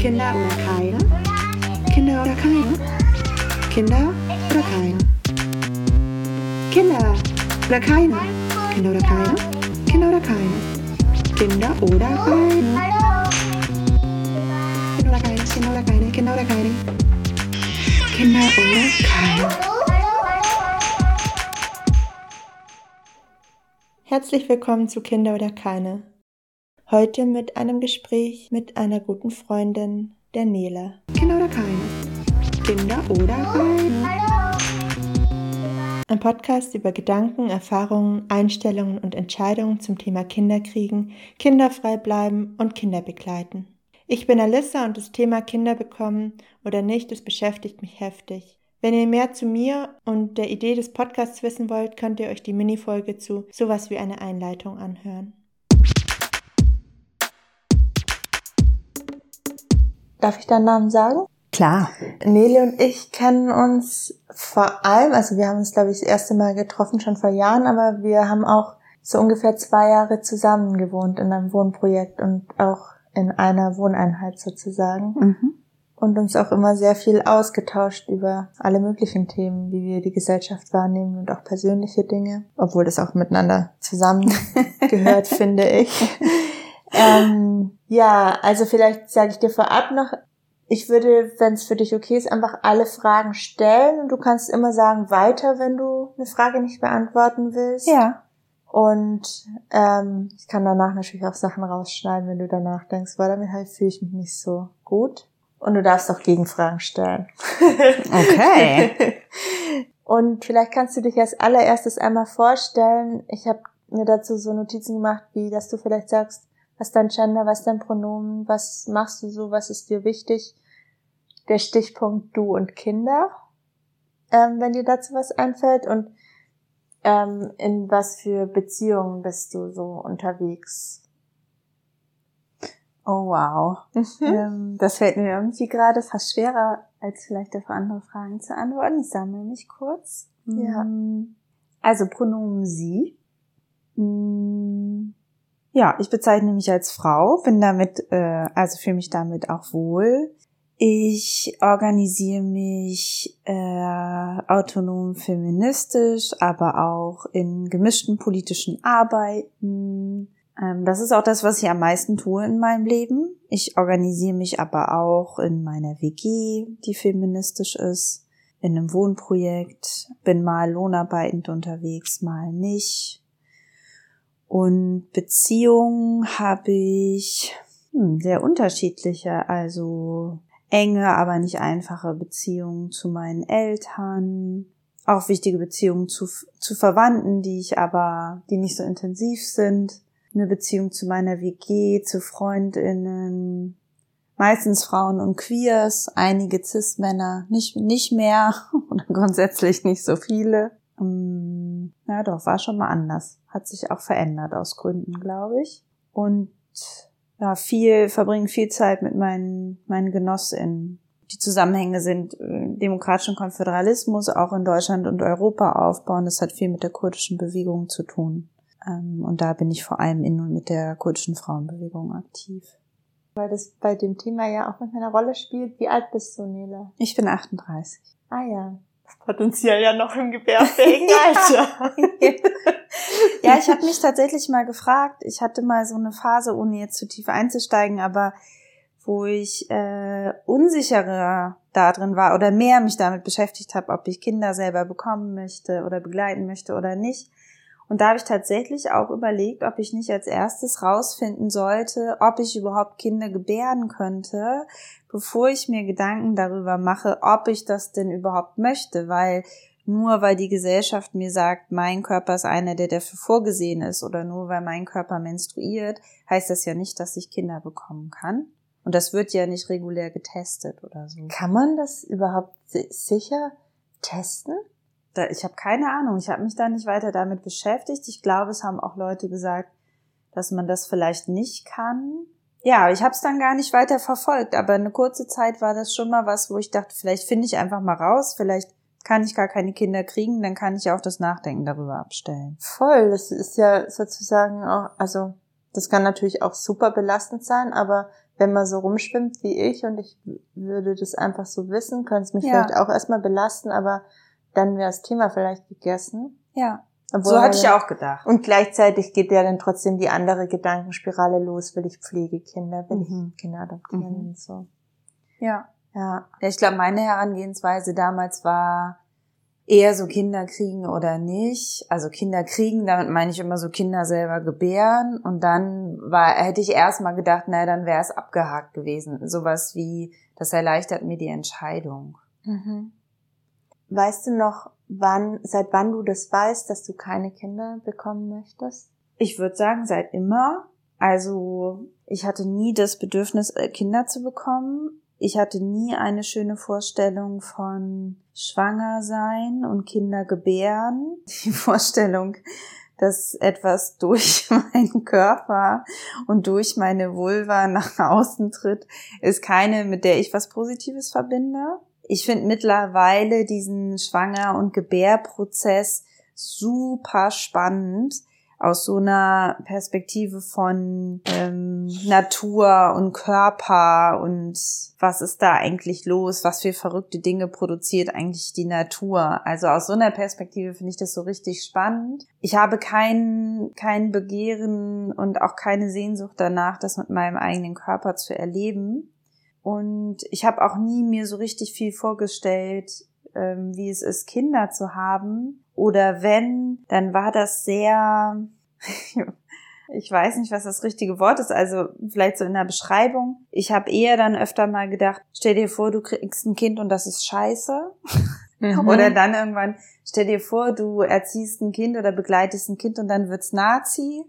Kinder oder keine? Kinder oder keine? Kinder oder keine? Kinder oder keine? Kinder oder keine? Kinder oder keine? Kinder oder keine? Kinder oder keine? Kinder oder keine? Kinder oder keine? Kinder oder keine? Herzlich willkommen zu Kinder oder keine. Heute mit einem Gespräch mit einer guten Freundin, der Nele. Kinder oder keine? Kinder oder keine? Ein Podcast über Gedanken, Erfahrungen, Einstellungen und Entscheidungen zum Thema Kinderkriegen, kinderfrei bleiben und Kinder begleiten. Ich bin Alissa und das Thema Kinder bekommen oder nicht, das beschäftigt mich heftig. Wenn ihr mehr zu mir und der Idee des Podcasts wissen wollt, könnt ihr euch die Minifolge zu sowas wie eine Einleitung anhören. Darf ich deinen Namen sagen? Klar. Nele und ich kennen uns vor allem, also wir haben uns, glaube ich, das erste Mal getroffen schon vor Jahren, aber wir haben auch so ungefähr zwei Jahre zusammen gewohnt in einem Wohnprojekt und auch in einer Wohneinheit sozusagen. Mhm. Und uns auch immer sehr viel ausgetauscht über alle möglichen Themen, wie wir die Gesellschaft wahrnehmen und auch persönliche Dinge, obwohl das auch miteinander zusammengehört, finde ich. Ähm, ja, also vielleicht sage ich dir vorab noch, ich würde, wenn es für dich okay ist, einfach alle Fragen stellen und du kannst immer sagen weiter, wenn du eine Frage nicht beantworten willst. Ja. Und ähm, ich kann danach natürlich auch Sachen rausschneiden, wenn du danach denkst, weil damit halt fühle ich mich nicht so gut. Und du darfst auch Gegenfragen stellen. Okay. und vielleicht kannst du dich als allererstes einmal vorstellen. Ich habe mir dazu so Notizen gemacht, wie dass du vielleicht sagst, was dein Gender, was dein Pronomen, was machst du so, was ist dir wichtig. Der Stichpunkt du und Kinder, ähm, wenn dir dazu was einfällt und ähm, in was für Beziehungen bist du so unterwegs? Oh wow. Mhm. Ähm, das fällt mir irgendwie gerade fast schwerer, als vielleicht auf andere Fragen zu antworten. Ich sammle mich kurz. Ja. Mm, also Pronomen sie. Mm, ja, ich bezeichne mich als Frau, bin damit, äh, also fühle mich damit auch wohl. Ich organisiere mich äh, autonom feministisch, aber auch in gemischten politischen Arbeiten. Ähm, das ist auch das, was ich am meisten tue in meinem Leben. Ich organisiere mich aber auch in meiner WG, die feministisch ist, in einem Wohnprojekt, bin mal lohnarbeitend unterwegs, mal nicht und Beziehungen habe ich hm, sehr unterschiedliche, also enge, aber nicht einfache Beziehungen zu meinen Eltern, auch wichtige Beziehungen zu, zu Verwandten, die ich aber, die nicht so intensiv sind, eine Beziehung zu meiner WG, zu Freundinnen, meistens Frauen und Queers, einige Cis-Männer, nicht, nicht mehr oder grundsätzlich nicht so viele. Ähm, ja, doch, war schon mal anders. Hat sich auch verändert aus Gründen, glaube ich. Und ja, viel, verbringen viel Zeit mit meinen, meinen Genossinnen. Die Zusammenhänge sind äh, demokratischen Konföderalismus auch in Deutschland und Europa aufbauen. Das hat viel mit der kurdischen Bewegung zu tun. Ähm, und da bin ich vor allem in und mit der kurdischen Frauenbewegung aktiv. Weil das bei dem Thema ja auch manchmal eine Rolle spielt. Wie alt bist du, Nele? Ich bin 38. Ah ja potenziell ja noch im gebärfähigen Alter. ja, ich habe mich tatsächlich mal gefragt. Ich hatte mal so eine Phase, ohne jetzt zu tief einzusteigen, aber wo ich äh, unsicherer da drin war oder mehr mich damit beschäftigt habe, ob ich Kinder selber bekommen möchte oder begleiten möchte oder nicht. Und da habe ich tatsächlich auch überlegt, ob ich nicht als erstes rausfinden sollte, ob ich überhaupt Kinder gebären könnte, bevor ich mir Gedanken darüber mache, ob ich das denn überhaupt möchte, weil nur weil die Gesellschaft mir sagt, mein Körper ist einer, der dafür vorgesehen ist, oder nur weil mein Körper menstruiert, heißt das ja nicht, dass ich Kinder bekommen kann. Und das wird ja nicht regulär getestet oder so. Kann man das überhaupt sicher testen? Ich habe keine Ahnung. Ich habe mich da nicht weiter damit beschäftigt. Ich glaube, es haben auch Leute gesagt, dass man das vielleicht nicht kann. Ja, ich habe es dann gar nicht weiter verfolgt, aber eine kurze Zeit war das schon mal was, wo ich dachte, vielleicht finde ich einfach mal raus, vielleicht kann ich gar keine Kinder kriegen, dann kann ich auch das Nachdenken darüber abstellen. Voll, das ist ja sozusagen auch, also das kann natürlich auch super belastend sein, aber wenn man so rumschwimmt wie ich und ich würde das einfach so wissen, könnte es mich Ja. vielleicht auch erstmal belasten, aber dann wäre das Thema vielleicht gegessen. Ja. Obwohl So hatte ich ja- auch gedacht. Und gleichzeitig geht ja dann trotzdem die andere Gedankenspirale los, will ich Pflegekinder, will Mhm. ich Kinder adoptieren Mhm. und so. Ja. Ja. Ja, ich glaube, meine Herangehensweise damals war eher so Kinder kriegen oder nicht. Also Kinder kriegen, damit meine ich immer so Kinder selber gebären. Und dann war, hätte ich erst mal gedacht, naja, dann wäre es abgehakt gewesen. Sowas wie, das erleichtert mir die Entscheidung. Mhm. Weißt du noch, wann, seit wann du das weißt, dass du keine Kinder bekommen möchtest? Ich würde sagen, seit immer. Also ich hatte nie das Bedürfnis, äh, Kinder zu bekommen. Ich hatte nie eine schöne Vorstellung von schwanger sein und Kinder gebären. Die Vorstellung, dass etwas durch meinen Körper und durch meine Vulva nach außen tritt, ist keine, mit der ich was Positives verbinde. Ich finde mittlerweile diesen Schwanger- und Gebärprozess super spannend aus so einer Perspektive von ähm, Natur und Körper und was ist da eigentlich los, was für verrückte Dinge produziert eigentlich die Natur. Also aus so einer Perspektive finde ich das so richtig spannend. Ich habe kein, kein Begehren und auch keine Sehnsucht danach, das mit meinem eigenen Körper zu erleben. Und ich habe auch nie mir so richtig viel vorgestellt, ähm, wie es ist, Kinder zu haben. Oder wenn, dann war das sehr, ich weiß nicht, was das richtige Wort ist, also vielleicht so in der Beschreibung. Ich habe eher dann öfter mal gedacht, stell dir vor, du kriegst ein Kind und das ist scheiße. Mhm. Oder dann irgendwann, stell dir vor, du erziehst ein Kind oder begleitest ein Kind und dann wird's Nazi.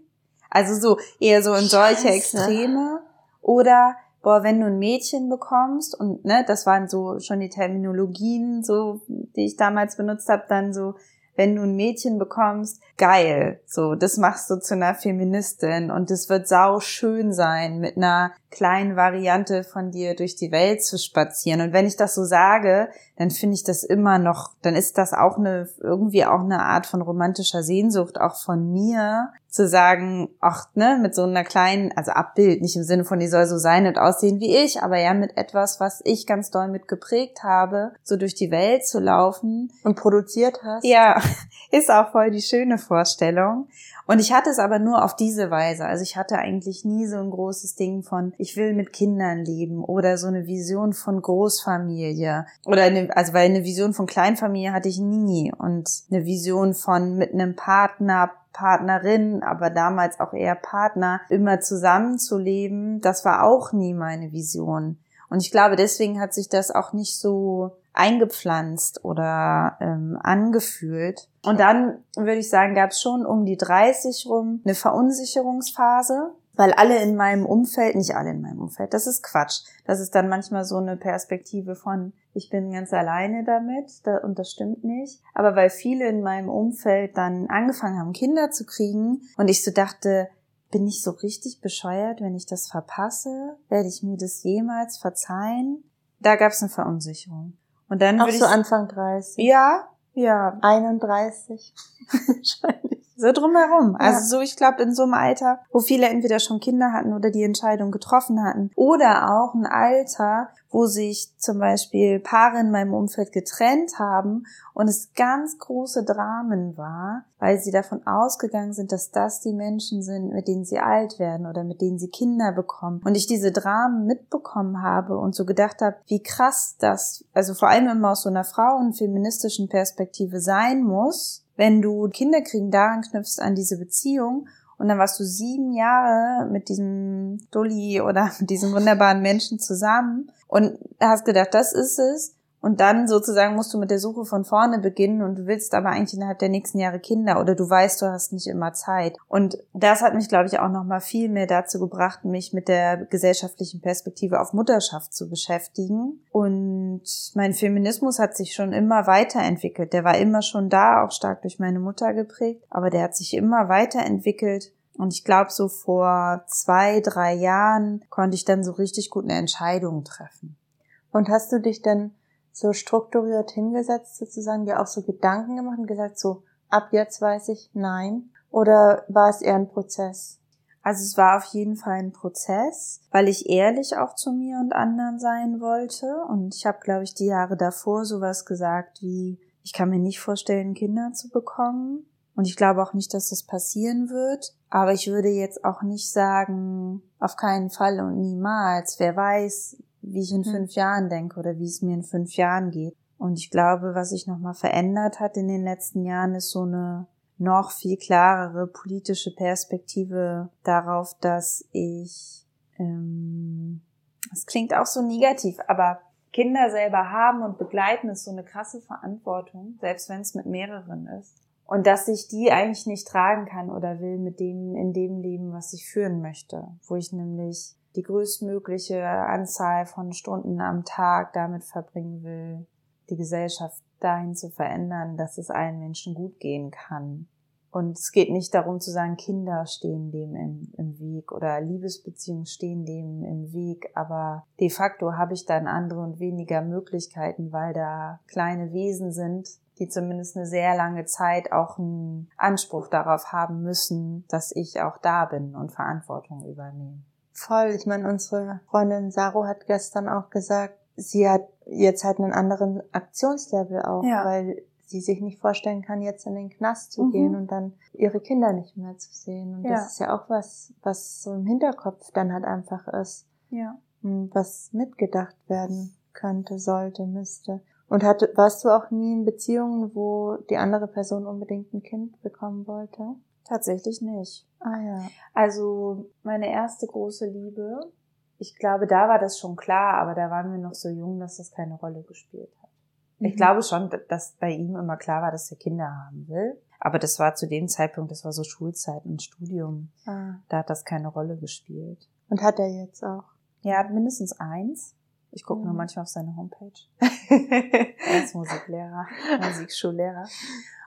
Also so, eher so in solche. Extreme. Oder, boah, wenn du ein Mädchen bekommst und, ne, das waren so schon die Terminologien, so, die ich damals benutzt habe, dann so, wenn du ein Mädchen bekommst, geil. So, das machst du zu einer Feministin und es wird sau schön sein, mit einer kleinen Variante von dir durch die Welt zu spazieren. Und wenn ich das so sage, dann finde ich das immer noch, dann ist das auch eine, irgendwie auch eine Art von romantischer Sehnsucht, auch von mir, zu sagen, ach, ne, mit so einer kleinen, also Abbild, nicht im Sinne von, die soll so sein und aussehen wie ich, aber ja mit etwas, was ich ganz doll mit geprägt habe, so durch die Welt zu laufen, Und produziert hast? ja, ist auch voll die schöne Vorstellung. Und ich hatte es aber nur auf diese Weise. Also ich hatte eigentlich nie so ein großes Ding von, ich will mit Kindern leben oder so eine Vision von Großfamilie. Oder eine, also weil eine Vision von Kleinfamilie hatte ich nie. Und eine Vision von mit einem Partner, Partnerin, aber damals auch eher Partner, immer zusammenzuleben, das war auch nie meine Vision. Und ich glaube, deswegen hat sich das auch nicht so eingepflanzt oder ähm, angefühlt. Und dann würde ich sagen, gab es schon um die 30 rum eine Verunsicherungsphase, weil alle in meinem Umfeld, nicht alle in meinem Umfeld, das ist Quatsch. Das ist dann manchmal so eine Perspektive von, ich bin ganz alleine damit da, und das stimmt nicht. Aber weil viele in meinem Umfeld dann angefangen haben, Kinder zu kriegen und ich so dachte, bin ich so richtig bescheuert, wenn ich das verpasse? Werde ich mir das jemals verzeihen? Da gab es eine Verunsicherung. Und dann Auch würde so ich Anfang 30. ja, ja, 31. Wahrscheinlich. So drumherum. Ja. Also so, ich glaube, in so einem Alter, wo viele entweder schon Kinder hatten oder die Entscheidung getroffen hatten. Oder auch ein Alter, wo sich zum Beispiel Paare in meinem Umfeld getrennt haben und es ganz große Dramen war, weil sie davon ausgegangen sind, dass das die Menschen sind, mit denen sie alt werden oder mit denen sie Kinder bekommen. Und ich diese Dramen mitbekommen habe und so gedacht habe, wie krass das, also vor allem immer aus so einer frauenfeministischen Perspektive sein muss, wenn du Kinder kriegen daran knüpfst an diese Beziehung und dann warst du sieben Jahre mit diesem Dulli oder mit diesem wunderbaren Menschen zusammen und hast gedacht, das ist es. Und dann sozusagen musst du mit der Suche von vorne beginnen und du willst aber eigentlich innerhalb der nächsten Jahre Kinder oder du weißt, du hast nicht immer Zeit. Und das hat mich, glaube ich, auch noch mal viel mehr dazu gebracht, mich mit der gesellschaftlichen Perspektive auf Mutterschaft zu beschäftigen. Und mein Feminismus hat sich schon immer weiterentwickelt. Der war immer schon da, auch stark durch meine Mutter geprägt, aber der hat sich immer weiterentwickelt. Und ich glaube, so vor zwei, drei Jahren konnte ich dann so richtig gut eine Entscheidung treffen. Und hast du dich denn so strukturiert hingesetzt, sozusagen, dir auch so Gedanken gemacht und gesagt, so, ab jetzt weiß ich, nein? Oder war es eher ein Prozess? Also es war auf jeden Fall ein Prozess, weil ich ehrlich auch zu mir und anderen sein wollte. Und ich habe, glaube ich, die Jahre davor sowas gesagt wie, ich kann mir nicht vorstellen, Kinder zu bekommen. Und ich glaube auch nicht, dass das passieren wird. Aber ich würde jetzt auch nicht sagen, auf keinen Fall und niemals. Wer weiß, wie ich in hm. fünf Jahren denke oder wie es mir in fünf Jahren geht. Und ich glaube, was sich nochmal verändert hat in den letzten Jahren, ist so eine noch viel klarere politische Perspektive darauf, dass ich, ähm, das klingt auch so negativ, aber Kinder selber haben und begleiten ist so eine krasse Verantwortung, selbst wenn es mit mehreren ist. Und dass ich die eigentlich nicht tragen kann oder will mit dem, in dem Leben, was ich führen möchte, wo ich nämlich die größtmögliche Anzahl von Stunden am Tag damit verbringen will, die Gesellschaft dahin zu verändern, dass es allen Menschen gut gehen kann. Und es geht nicht darum zu sagen, Kinder stehen dem im, im Weg oder Liebesbeziehungen stehen dem im Weg, aber de facto habe ich dann andere und weniger Möglichkeiten, weil da kleine Wesen sind, die zumindest eine sehr lange Zeit auch einen Anspruch darauf haben müssen, dass ich auch da bin und Verantwortung übernehme. Voll. Ich meine, unsere Freundin Saro hat gestern auch gesagt, sie hat jetzt halt einen anderen Aktionslevel auch, ja. weil sie sich nicht vorstellen kann, jetzt in den Knast zu mhm. gehen und dann ihre Kinder nicht mehr zu sehen. Und ja. das ist ja auch was, was so im Hinterkopf dann halt einfach ist. Ja. Was mitgedacht werden könnte, sollte, müsste. Und hatte, warst du auch nie in Beziehungen, wo die andere Person unbedingt ein Kind bekommen wollte? Tatsächlich nicht. Ah ja. Also meine erste große Liebe, ich glaube, da war das schon klar, aber da waren wir noch so jung, dass das keine Rolle gespielt hat. Ich mhm. glaube schon, dass bei ihm immer klar war, dass er Kinder haben will. Aber das war zu dem Zeitpunkt, das war so Schulzeit und Studium. Ah. Da hat das keine Rolle gespielt. Und hat er jetzt auch? Ja, hat mindestens eins. Ich gucke mhm. nur manchmal auf seine Homepage. er ist Musiklehrer, Musikschullehrer.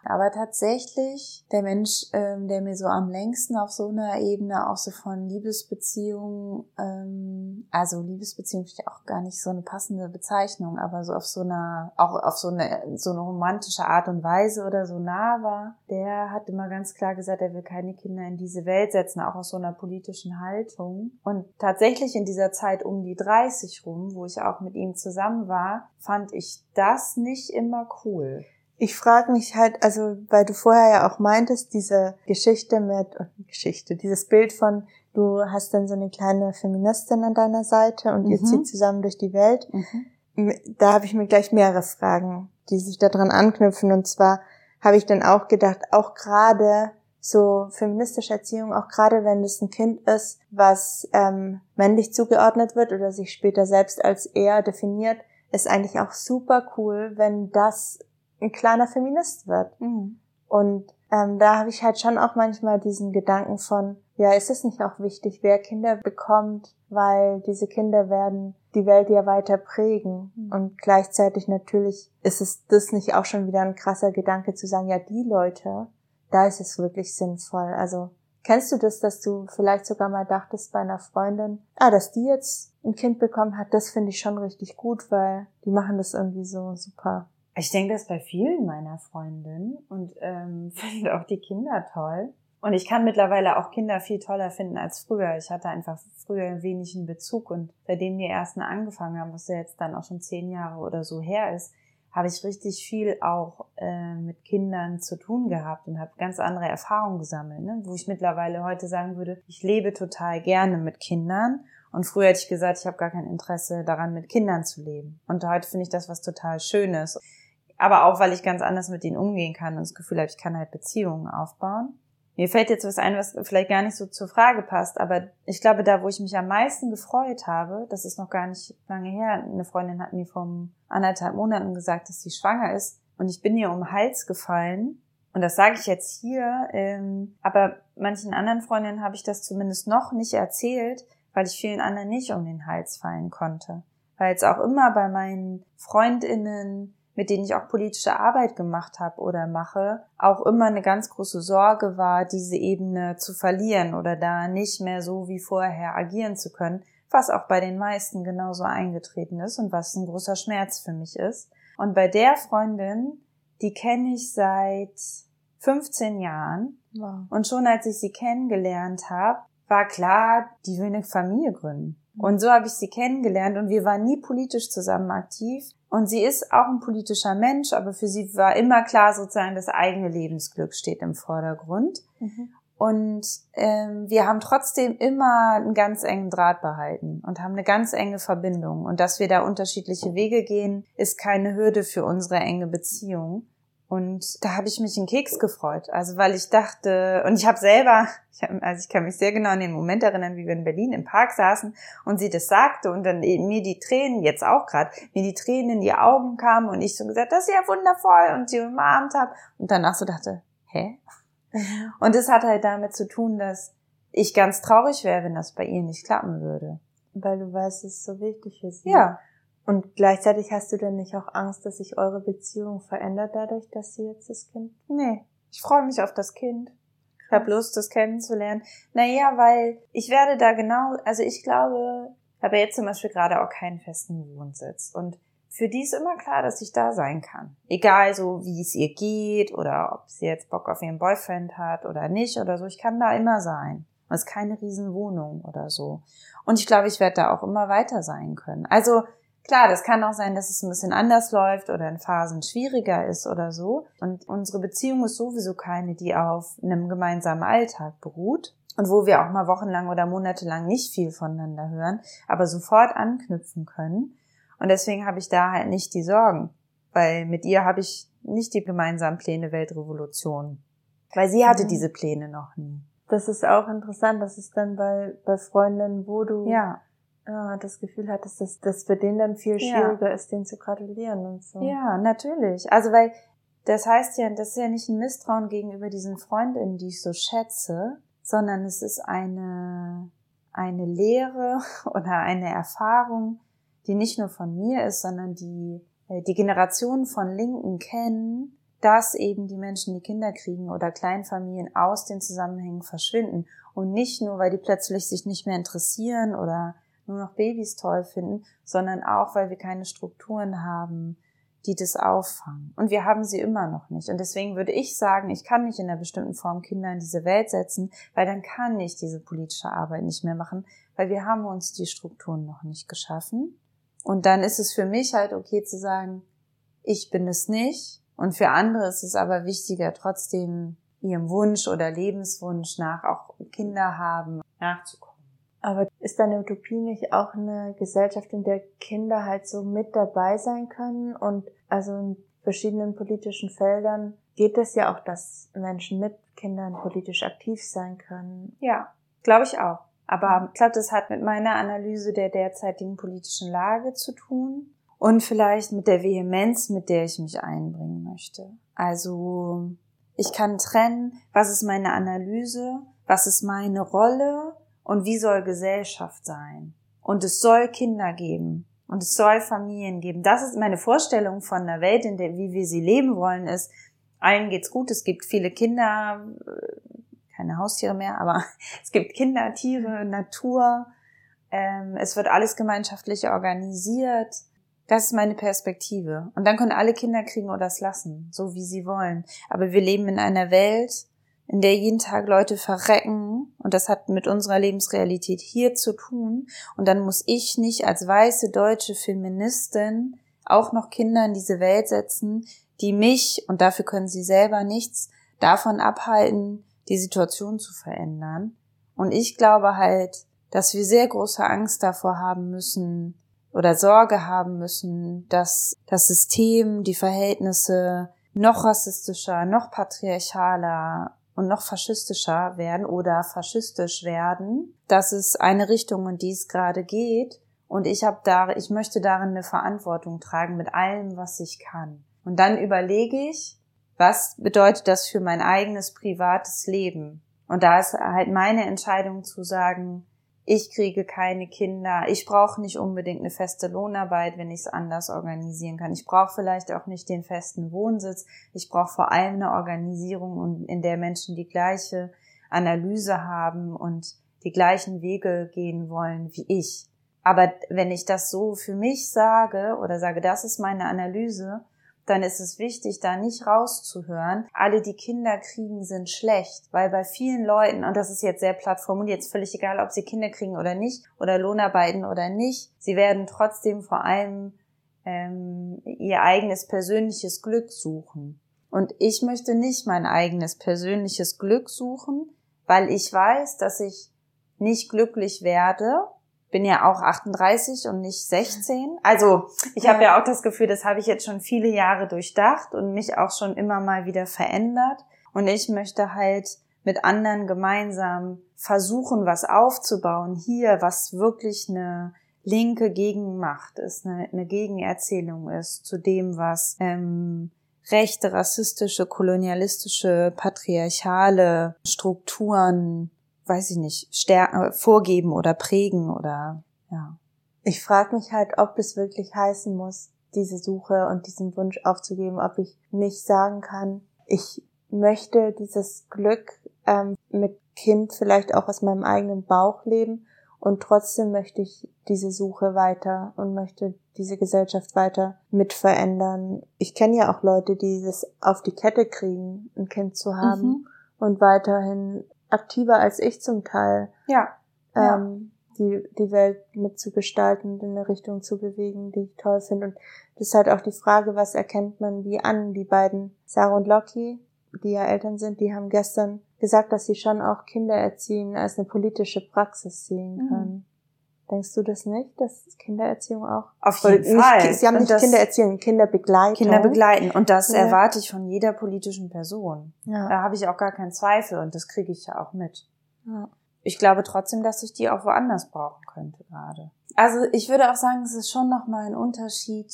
Aber tatsächlich, der Mensch, ähm, der mir so am längsten auf so einer Ebene auch so von Liebesbeziehungen, ähm, also Liebesbeziehung ist ja auch gar nicht so eine passende Bezeichnung, aber so auf so einer, auch auf so eine, so eine romantische Art und Weise oder so nah war, der hat immer ganz klar gesagt, er will keine Kinder in diese Welt setzen, auch aus so einer politischen Haltung. Und tatsächlich in dieser Zeit um die 30 rum, wo ich auch mit ihm zusammen war, fand ich das nicht immer cool. Ich frage mich halt, also weil du vorher ja auch meintest, diese Geschichte mit oh, Geschichte, dieses Bild von du hast dann so eine kleine Feministin an deiner Seite und mhm. ihr zieht zusammen durch die Welt. Mhm. Da habe ich mir gleich mehrere Fragen, die sich daran anknüpfen. Und zwar habe ich dann auch gedacht, auch gerade so feministische Erziehung, auch gerade wenn es ein Kind ist, was ähm, männlich zugeordnet wird oder sich später selbst als er definiert, ist eigentlich auch super cool, wenn das ein kleiner Feminist wird. Mhm. Und ähm, da habe ich halt schon auch manchmal diesen Gedanken von, ja, ist es nicht auch wichtig, wer Kinder bekommt, weil diese Kinder werden die Welt ja weiter prägen. Mhm. Und gleichzeitig natürlich ist es das nicht auch schon wieder ein krasser Gedanke zu sagen, ja, die Leute, da ist es wirklich sinnvoll. Also kennst du das, dass du vielleicht sogar mal dachtest bei einer Freundin, ah, dass die jetzt ein Kind bekommen hat, das finde ich schon richtig gut, weil die machen das irgendwie so super ich denke das bei vielen meiner Freundinnen und ähm, finde auch die Kinder toll. Und ich kann mittlerweile auch Kinder viel toller finden als früher. Ich hatte einfach früher wenig einen Bezug und seitdem die ersten angefangen haben, was ja jetzt dann auch schon zehn Jahre oder so her ist, habe ich richtig viel auch äh, mit Kindern zu tun gehabt und habe ganz andere Erfahrungen gesammelt, ne? wo ich mittlerweile heute sagen würde, ich lebe total gerne mit Kindern und früher hätte ich gesagt, ich habe gar kein Interesse daran, mit Kindern zu leben. Und heute finde ich das was total Schönes aber auch, weil ich ganz anders mit denen umgehen kann und das Gefühl habe, ich kann halt Beziehungen aufbauen. Mir fällt jetzt was ein, was vielleicht gar nicht so zur Frage passt, aber ich glaube, da, wo ich mich am meisten gefreut habe, das ist noch gar nicht lange her, eine Freundin hat mir vor anderthalb Monaten gesagt, dass sie schwanger ist und ich bin ihr um den Hals gefallen und das sage ich jetzt hier, ähm, aber manchen anderen Freundinnen habe ich das zumindest noch nicht erzählt, weil ich vielen anderen nicht um den Hals fallen konnte. Weil es auch immer bei meinen Freundinnen, mit denen ich auch politische Arbeit gemacht habe oder mache, auch immer eine ganz große Sorge war, diese Ebene zu verlieren oder da nicht mehr so wie vorher agieren zu können, was auch bei den meisten genauso eingetreten ist und was ein großer Schmerz für mich ist. Und bei der Freundin, die kenne ich seit 15 Jahren wow. und schon als ich sie kennengelernt habe, war klar, die will eine Familie gründen. Und so habe ich sie kennengelernt und wir waren nie politisch zusammen aktiv. Und sie ist auch ein politischer Mensch, aber für sie war immer klar, sozusagen das eigene Lebensglück steht im Vordergrund. Mhm. Und ähm, wir haben trotzdem immer einen ganz engen Draht behalten und haben eine ganz enge Verbindung. Und dass wir da unterschiedliche Wege gehen, ist keine Hürde für unsere enge Beziehung. Und da habe ich mich in Keks gefreut. Also weil ich dachte, und ich habe selber, ich hab, also ich kann mich sehr genau an den Moment erinnern, wie wir in Berlin im Park saßen und sie das sagte und dann mir die Tränen, jetzt auch gerade, mir die Tränen in die Augen kamen und ich so gesagt, das ist ja wundervoll und sie umarmt habe. Und danach so dachte, hä? Und das hat halt damit zu tun, dass ich ganz traurig wäre, wenn das bei ihr nicht klappen würde. Weil du weißt, es ist so wichtig für sie. Ja. Und gleichzeitig hast du denn nicht auch Angst, dass sich eure Beziehung verändert dadurch, dass sie jetzt das Kind? Nee, ich freue mich auf das Kind. Ich habe Lust, das kennenzulernen. Naja, weil ich werde da genau, also ich glaube, ich habe jetzt zum Beispiel gerade auch keinen festen Wohnsitz. Und für die ist immer klar, dass ich da sein kann. Egal so, wie es ihr geht oder ob sie jetzt Bock auf ihren Boyfriend hat oder nicht oder so. Ich kann da immer sein. Und es ist keine Riesenwohnung oder so. Und ich glaube, ich werde da auch immer weiter sein können. Also Klar, das kann auch sein, dass es ein bisschen anders läuft oder in Phasen schwieriger ist oder so. Und unsere Beziehung ist sowieso keine, die auf einem gemeinsamen Alltag beruht und wo wir auch mal wochenlang oder monatelang nicht viel voneinander hören, aber sofort anknüpfen können. Und deswegen habe ich da halt nicht die Sorgen, weil mit ihr habe ich nicht die gemeinsamen Pläne Weltrevolution, weil sie hatte mhm. diese Pläne noch nie. Das ist auch interessant, das ist dann bei, bei Freundinnen, wo du ja ja, das Gefühl hattest, dass das für den dann viel schwieriger ja. ist, den zu gratulieren und so. Ja, natürlich. Also weil das heißt ja, das ist ja nicht ein Misstrauen gegenüber diesen Freundinnen, die ich so schätze, sondern es ist eine eine Lehre oder eine Erfahrung, die nicht nur von mir ist, sondern die äh, die Generationen von Linken kennen, dass eben die Menschen, die Kinder kriegen oder Kleinfamilien aus den Zusammenhängen verschwinden und nicht nur, weil die plötzlich sich nicht mehr interessieren oder nur noch Babys toll finden, sondern auch, weil wir keine Strukturen haben, die das auffangen. Und wir haben sie immer noch nicht. Und deswegen würde ich sagen, ich kann nicht in einer bestimmten Form Kinder in diese Welt setzen, weil dann kann ich diese politische Arbeit nicht mehr machen, weil wir haben uns die Strukturen noch nicht geschaffen. Und dann ist es für mich halt okay zu sagen, ich bin es nicht. Und für andere ist es aber wichtiger, trotzdem ihrem Wunsch oder Lebenswunsch nach auch Kinder haben, nachzukommen. Aber ist deine Utopie nicht auch eine Gesellschaft, in der Kinder halt so mit dabei sein können? Und also in verschiedenen politischen Feldern geht es ja auch, dass Menschen mit Kindern politisch aktiv sein können. Ja, glaube ich auch. Aber ich glaube, das hat mit meiner Analyse der derzeitigen politischen Lage zu tun und vielleicht mit der Vehemenz, mit der ich mich einbringen möchte. Also ich kann trennen, was ist meine Analyse, was ist meine Rolle und wie soll Gesellschaft sein. Und es soll Kinder geben und es soll Familien geben. Das ist meine Vorstellung von der Welt, in der wie wir sie leben wollen, ist, allen geht's gut, es gibt viele Kinder, äh, keine Haustiere mehr, aber es gibt Kinder, Tiere, Natur, ähm, es wird alles gemeinschaftlich organisiert. Das ist meine Perspektive. Und dann können alle Kinder kriegen oder es lassen, so wie sie wollen. Aber wir leben in einer Welt, in der jeden Tag Leute verrecken und das hat mit unserer Lebensrealität hier zu tun und dann muss ich nicht als weiße deutsche Feministin auch noch Kinder in diese Welt setzen, die mich, und dafür können sie selber nichts, davon abhalten, die Situation zu verändern. Und ich glaube halt, dass wir sehr große Angst davor haben müssen oder Sorge haben müssen, dass das System, die Verhältnisse noch rassistischer, noch patriarchaler und noch faschistischer werden oder faschistisch werden. Das ist eine Richtung, in die es gerade geht. Und ich habe da, ich möchte darin eine Verantwortung tragen mit allem, was ich kann. Und dann überlege ich, was bedeutet das für mein eigenes privates Leben? Und da ist halt meine Entscheidung zu sagen, ich kriege keine Kinder, ich brauche nicht unbedingt eine feste Lohnarbeit, wenn ich es anders organisieren kann. Ich brauche vielleicht auch nicht den festen Wohnsitz, ich brauche vor allem eine Organisierung, in der Menschen die gleiche Analyse haben und die gleichen Wege gehen wollen wie ich. Aber wenn ich das so für mich sage oder sage, das ist meine Analyse, dann ist es wichtig, da nicht rauszuhören, alle, die Kinder kriegen, sind schlecht. Weil bei vielen Leuten, und das ist jetzt sehr platt formuliert, ist völlig egal, ob sie Kinder kriegen oder nicht, oder Lohnarbeiten oder nicht, sie werden trotzdem vor allem ähm, ihr eigenes persönliches Glück suchen. Und ich möchte nicht mein eigenes persönliches Glück suchen, weil ich weiß, dass ich nicht glücklich werde, bin ja auch 38 und nicht 16. Also ich habe ja auch das Gefühl, das habe ich jetzt schon viele Jahre durchdacht und mich auch schon immer mal wieder verändert. Und ich möchte halt mit anderen gemeinsam versuchen, was aufzubauen hier, was wirklich eine linke Gegenmacht ist, eine, eine Gegenerzählung ist zu dem, was ähm, rechte, rassistische, kolonialistische, patriarchale Strukturen weiß ich nicht, stärken, äh, vorgeben oder prägen oder ja. Ich frage mich halt, ob es wirklich heißen muss, diese Suche und diesen Wunsch aufzugeben, ob ich nicht sagen kann, ich möchte dieses Glück ähm, mit Kind vielleicht auch aus meinem eigenen Bauch leben und trotzdem möchte ich diese Suche weiter und möchte diese Gesellschaft weiter mit verändern. Ich kenne ja auch Leute, die das auf die Kette kriegen, ein Kind zu haben mhm. und weiterhin aktiver als ich zum Teil. Ja. Ähm, die, die Welt mitzugestalten und in eine Richtung zu bewegen, die ich toll finde. Und das ist halt auch die Frage, was erkennt man wie an? Die beiden, Sarah und Loki, die ja Eltern sind, die haben gestern gesagt, dass sie schon auch Kinder erziehen als eine politische Praxis sehen mhm. können. Denkst du das nicht, dass Kindererziehung auch? Auf jeden nicht, Fall. Sie haben nicht Kindererziehung, Kinderbegleitung. Kinder begleiten. Und das ja. erwarte ich von jeder politischen Person. Ja. Da habe ich auch gar keinen Zweifel und das kriege ich ja auch mit. Ja. Ich glaube trotzdem, dass ich die auch woanders brauchen könnte gerade. Also ich würde auch sagen, es ist schon nochmal ein Unterschied,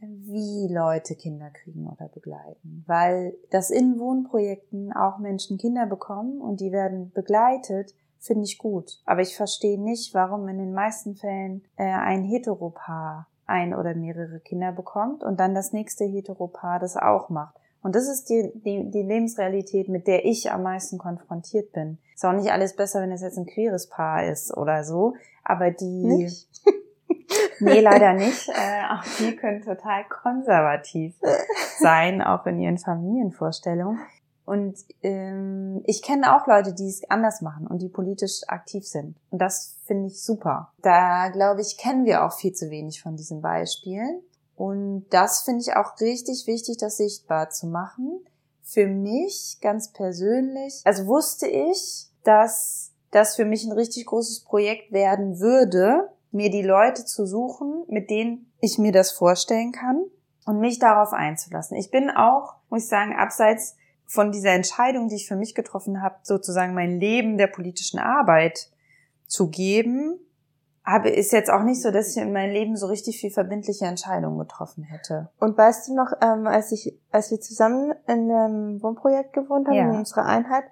wie Leute Kinder kriegen oder begleiten. Weil das in Wohnprojekten auch Menschen Kinder bekommen und die werden begleitet, finde ich gut. Aber ich verstehe nicht, warum in den meisten Fällen äh, ein Heteropaar ein oder mehrere Kinder bekommt und dann das nächste Heteropaar das auch macht. Und das ist die, die, die Lebensrealität, mit der ich am meisten konfrontiert bin. Ist auch nicht alles besser, wenn es jetzt ein queeres Paar ist oder so, aber die... Nicht? nee, leider nicht. Äh, auch die können total konservativ sein, auch in ihren Familienvorstellungen. Und ähm, ich kenne auch Leute, die es anders machen und die politisch aktiv sind. Und das finde ich super. Da glaube ich, kennen wir auch viel zu wenig von diesen Beispielen. Und das finde ich auch richtig wichtig, das sichtbar zu machen. Für mich ganz persönlich, also wusste ich, dass das für mich ein richtig großes Projekt werden würde, mir die Leute zu suchen, mit denen ich mir das vorstellen kann und mich darauf einzulassen. Ich bin auch, muss ich sagen, abseits von dieser Entscheidung, die ich für mich getroffen habe, sozusagen mein Leben der politischen Arbeit zu geben, habe ist jetzt auch nicht so, dass ich in meinem Leben so richtig viel verbindliche Entscheidungen getroffen hätte. Und weißt du noch, ähm, als ich, als wir zusammen in einem Wohnprojekt gewohnt haben, ja. in unserer Einheit,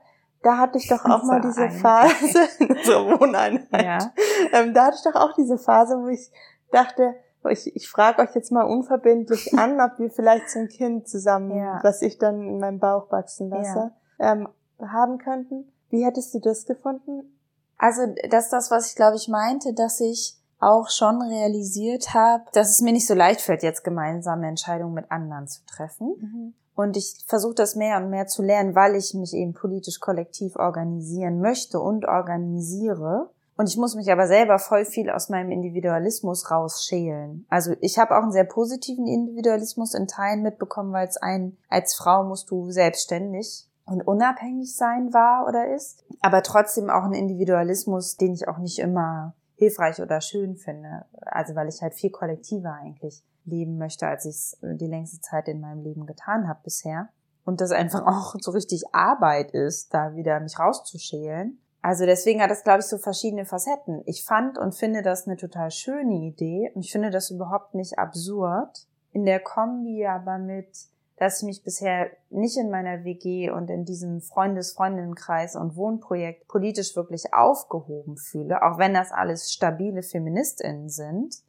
da hatte ich doch auch mal diese Einheit. Phase, in unserer Wohneinheit. Ja. Ähm, da hatte ich doch auch diese Phase, wo ich dachte, ich, ich frage euch jetzt mal unverbindlich an, ob wir vielleicht so ein Kind zusammen, ja. was ich dann in meinem Bauch wachsen lasse, ja. ähm, haben könnten. Wie hättest du das gefunden? Also das ist das, was ich glaube ich meinte, dass ich auch schon realisiert habe, dass es mir nicht so leicht fällt, jetzt gemeinsame Entscheidungen mit anderen zu treffen. Mhm. Und ich versuche das mehr und mehr zu lernen, weil ich mich eben politisch kollektiv organisieren möchte und organisiere. Und ich muss mich aber selber voll viel aus meinem Individualismus rausschälen. Also ich habe auch einen sehr positiven Individualismus in Teilen mitbekommen, weil es ein, als Frau musst du selbstständig und unabhängig sein war oder ist. Aber trotzdem auch einen Individualismus, den ich auch nicht immer hilfreich oder schön finde. Also weil ich halt viel kollektiver eigentlich leben möchte, als ich es die längste Zeit in meinem Leben getan habe bisher. Und das einfach auch so richtig Arbeit ist, da wieder mich rauszuschälen. Also deswegen hat das, glaube ich, so verschiedene Facetten. Ich fand und finde das eine total schöne Idee und ich finde das überhaupt nicht absurd. In der Kombi aber mit, dass ich mich bisher nicht in meiner WG und in diesem Freundes-Freundinnenkreis und Wohnprojekt politisch wirklich aufgehoben fühle, auch wenn das alles stabile Feministinnen sind,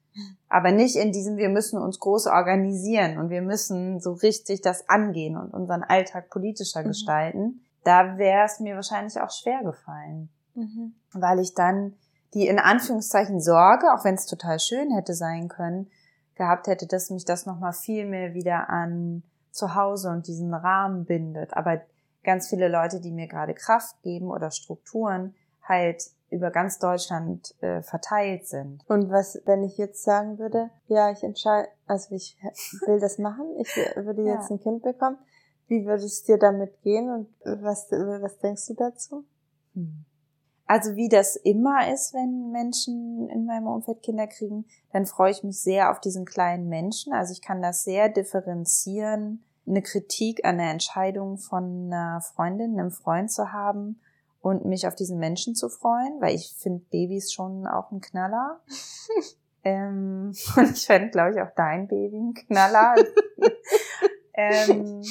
aber nicht in diesem, wir müssen uns groß organisieren und wir müssen so richtig das angehen und unseren Alltag politischer mhm. gestalten, da wäre es mir wahrscheinlich auch schwer gefallen, mhm. weil ich dann die in Anführungszeichen Sorge, auch wenn es total schön hätte sein können, gehabt hätte, dass mich das nochmal viel mehr wieder an zu Hause und diesen Rahmen bindet. Aber ganz viele Leute, die mir gerade Kraft geben oder Strukturen, halt über ganz Deutschland äh, verteilt sind. Und was, wenn ich jetzt sagen würde, ja, ich entscheide, also ich will das machen, ich würde jetzt ja. ein Kind bekommen, wie würde es dir damit gehen und was, was denkst du dazu? Hm. Also wie das immer ist, wenn Menschen in meinem Umfeld Kinder kriegen, dann freue ich mich sehr auf diesen kleinen Menschen. Also ich kann das sehr differenzieren, eine Kritik an der Entscheidung von einer Freundin, einem Freund zu haben und mich auf diesen Menschen zu freuen, weil ich finde Babys schon auch ein Knaller. ähm, und ich fände, glaube ich, auch dein Baby ein Knaller. ähm,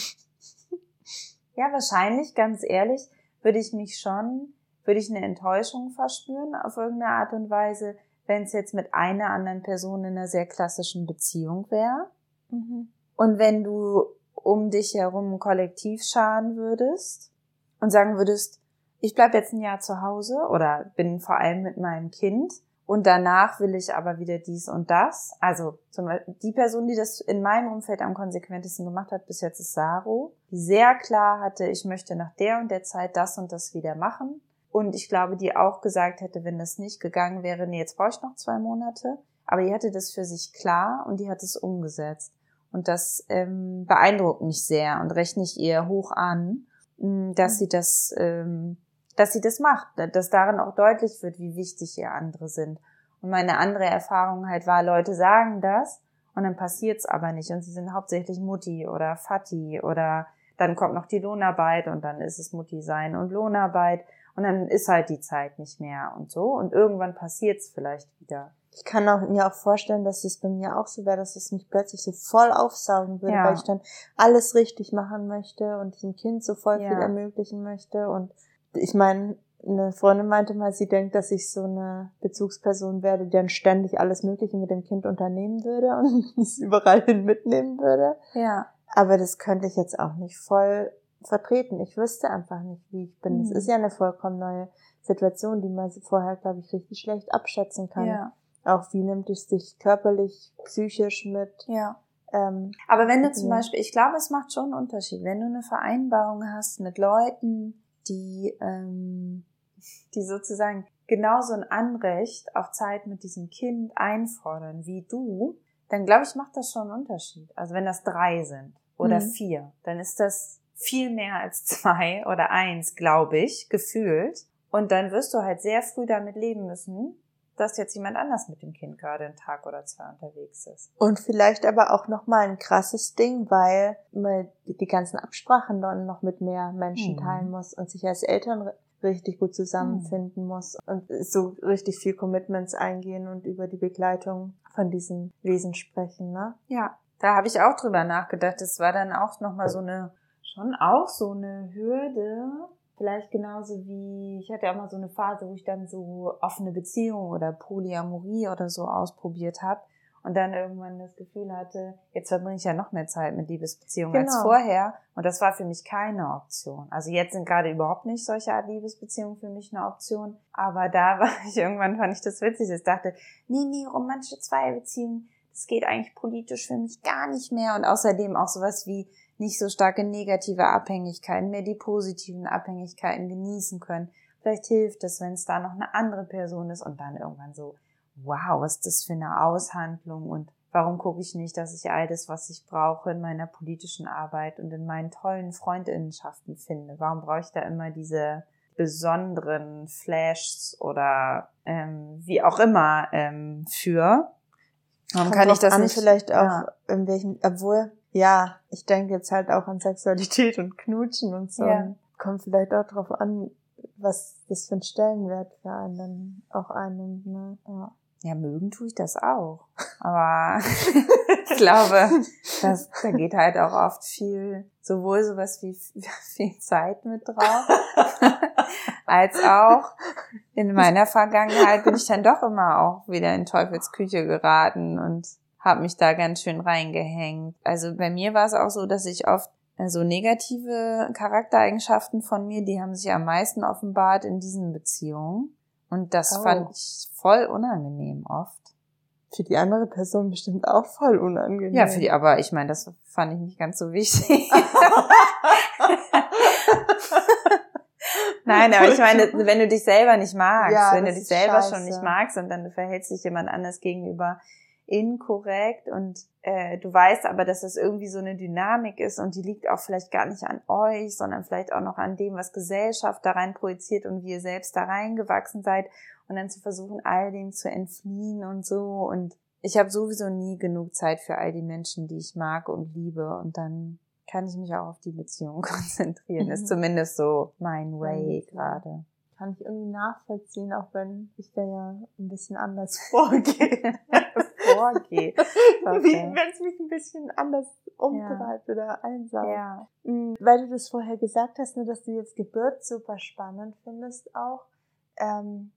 ja, wahrscheinlich, ganz ehrlich, würde ich mich schon, würde ich eine Enttäuschung verspüren auf irgendeine Art und Weise, wenn es jetzt mit einer anderen Person in einer sehr klassischen Beziehung wäre. Mhm. Und wenn du um dich herum kollektiv scharen würdest und sagen würdest, ich bleibe jetzt ein Jahr zu Hause oder bin vor allem mit meinem Kind und danach will ich aber wieder dies und das. Also zum Beispiel die Person, die das in meinem Umfeld am konsequentesten gemacht hat bis jetzt ist Saro, die sehr klar hatte, ich möchte nach der und der Zeit das und das wieder machen. Und ich glaube, die auch gesagt hätte, wenn das nicht gegangen wäre, nee, jetzt brauche ich noch zwei Monate. Aber die hatte das für sich klar und die hat es umgesetzt. Und das ähm, beeindruckt mich sehr und rechne ich ihr hoch an, dass sie das ähm, dass sie das macht, dass darin auch deutlich wird, wie wichtig ihr andere sind. Und meine andere Erfahrung halt war, Leute sagen das und dann passiert's aber nicht und sie sind hauptsächlich Mutti oder Fatti oder dann kommt noch die Lohnarbeit und dann ist es Mutti sein und Lohnarbeit und dann ist halt die Zeit nicht mehr und so und irgendwann passiert's vielleicht wieder. Ich kann auch, mir auch vorstellen, dass es bei mir auch so wäre, dass es mich plötzlich so voll aufsaugen würde, ja. weil ich dann alles richtig machen möchte und diesem Kind so voll ja. viel ermöglichen möchte und ich meine, eine Freundin meinte mal, sie denkt, dass ich so eine Bezugsperson werde, die dann ständig alles Mögliche mit dem Kind unternehmen würde und es überall hin mitnehmen würde. Ja. Aber das könnte ich jetzt auch nicht voll vertreten. Ich wüsste einfach nicht, wie ich bin. Es mhm. ist ja eine vollkommen neue Situation, die man vorher, glaube ich, richtig schlecht abschätzen kann. Ja. Auch wie nimmt es dich körperlich, psychisch mit? Ja. Ähm, Aber wenn du zum Beispiel, ich glaube, es macht schon einen Unterschied, wenn du eine Vereinbarung hast mit Leuten, die, ähm, die sozusagen genauso ein Anrecht auf Zeit mit diesem Kind einfordern wie du, dann glaube ich, macht das schon einen Unterschied. Also wenn das drei sind oder mhm. vier, dann ist das viel mehr als zwei oder eins, glaube ich, gefühlt. Und dann wirst du halt sehr früh damit leben müssen, dass jetzt jemand anders mit dem Kind gerade einen Tag oder zwei unterwegs ist. Und vielleicht aber auch nochmal ein krasses Ding, weil man die ganzen Absprachen dann noch mit mehr Menschen mhm. teilen muss und sich als Eltern richtig gut zusammenfinden mhm. muss und so richtig viel Commitments eingehen und über die Begleitung von diesen Wesen sprechen, ne? Ja, da habe ich auch drüber nachgedacht. Es war dann auch nochmal so eine, schon auch so eine Hürde, Vielleicht genauso wie, ich hatte ja auch mal so eine Phase, wo ich dann so offene Beziehungen oder Polyamorie oder so ausprobiert habe und dann irgendwann das Gefühl hatte, jetzt verbringe ich ja noch mehr Zeit mit Liebesbeziehungen genau. als vorher. Und das war für mich keine Option. Also jetzt sind gerade überhaupt nicht solche Art Liebesbeziehungen für mich eine Option. Aber da war ich irgendwann, fand ich das witzig. Ich dachte, nee, nee, romantische Zweierbeziehungen, das geht eigentlich politisch für mich gar nicht mehr. Und außerdem auch sowas wie, nicht so starke negative Abhängigkeiten, mehr die positiven Abhängigkeiten genießen können. Vielleicht hilft es, wenn es da noch eine andere Person ist und dann irgendwann so, wow, was ist das für eine Aushandlung und warum gucke ich nicht, dass ich all das, was ich brauche in meiner politischen Arbeit und in meinen tollen Freundinnenschaften finde? Warum brauche ich da immer diese besonderen Flashs oder ähm, wie auch immer ähm, für? Warum kann ich das nicht? Vielleicht auch ja. in welchen, obwohl ja, ich denke jetzt halt auch an Sexualität und Knutschen und so. Ja. Kommt vielleicht auch drauf an, was das für ein Stellenwert für einen dann auch einnimmt. Ne? Ja. ja, mögen tue ich das auch. Aber ich glaube, das, da geht halt auch oft viel, sowohl sowas wie viel Zeit mit drauf, als auch in meiner Vergangenheit bin ich dann doch immer auch wieder in Teufels Küche geraten und habe mich da ganz schön reingehängt. Also bei mir war es auch so, dass ich oft so also negative Charaktereigenschaften von mir, die haben sich am meisten offenbart in diesen Beziehungen. Und das oh. fand ich voll unangenehm oft. für die andere Person bestimmt auch voll unangenehm. Ja, für die, aber ich meine, das fand ich nicht ganz so wichtig. Nein, aber ich meine, wenn du dich selber nicht magst, ja, wenn du dich selber scheiße. schon nicht magst und dann du verhältst dich jemand anders gegenüber inkorrekt und äh, du weißt aber, dass das irgendwie so eine Dynamik ist und die liegt auch vielleicht gar nicht an euch, sondern vielleicht auch noch an dem, was Gesellschaft da rein projiziert und wie ihr selbst da reingewachsen seid und dann zu versuchen, all dem zu entfliehen und so und ich habe sowieso nie genug Zeit für all die Menschen, die ich mag und liebe und dann kann ich mich auch auf die Beziehung konzentrieren. Mhm. Ist zumindest so mein Way gerade. Kann ich irgendwie nachvollziehen, auch wenn ich da ja ein bisschen anders vorgehe. vorgehe. Okay. Wie wenn es mich ein bisschen anders umtreibt ja. oder einsaugt. Ja. Mhm. Weil du das vorher gesagt hast, nur dass du jetzt Geburt super spannend findest auch. Ähm,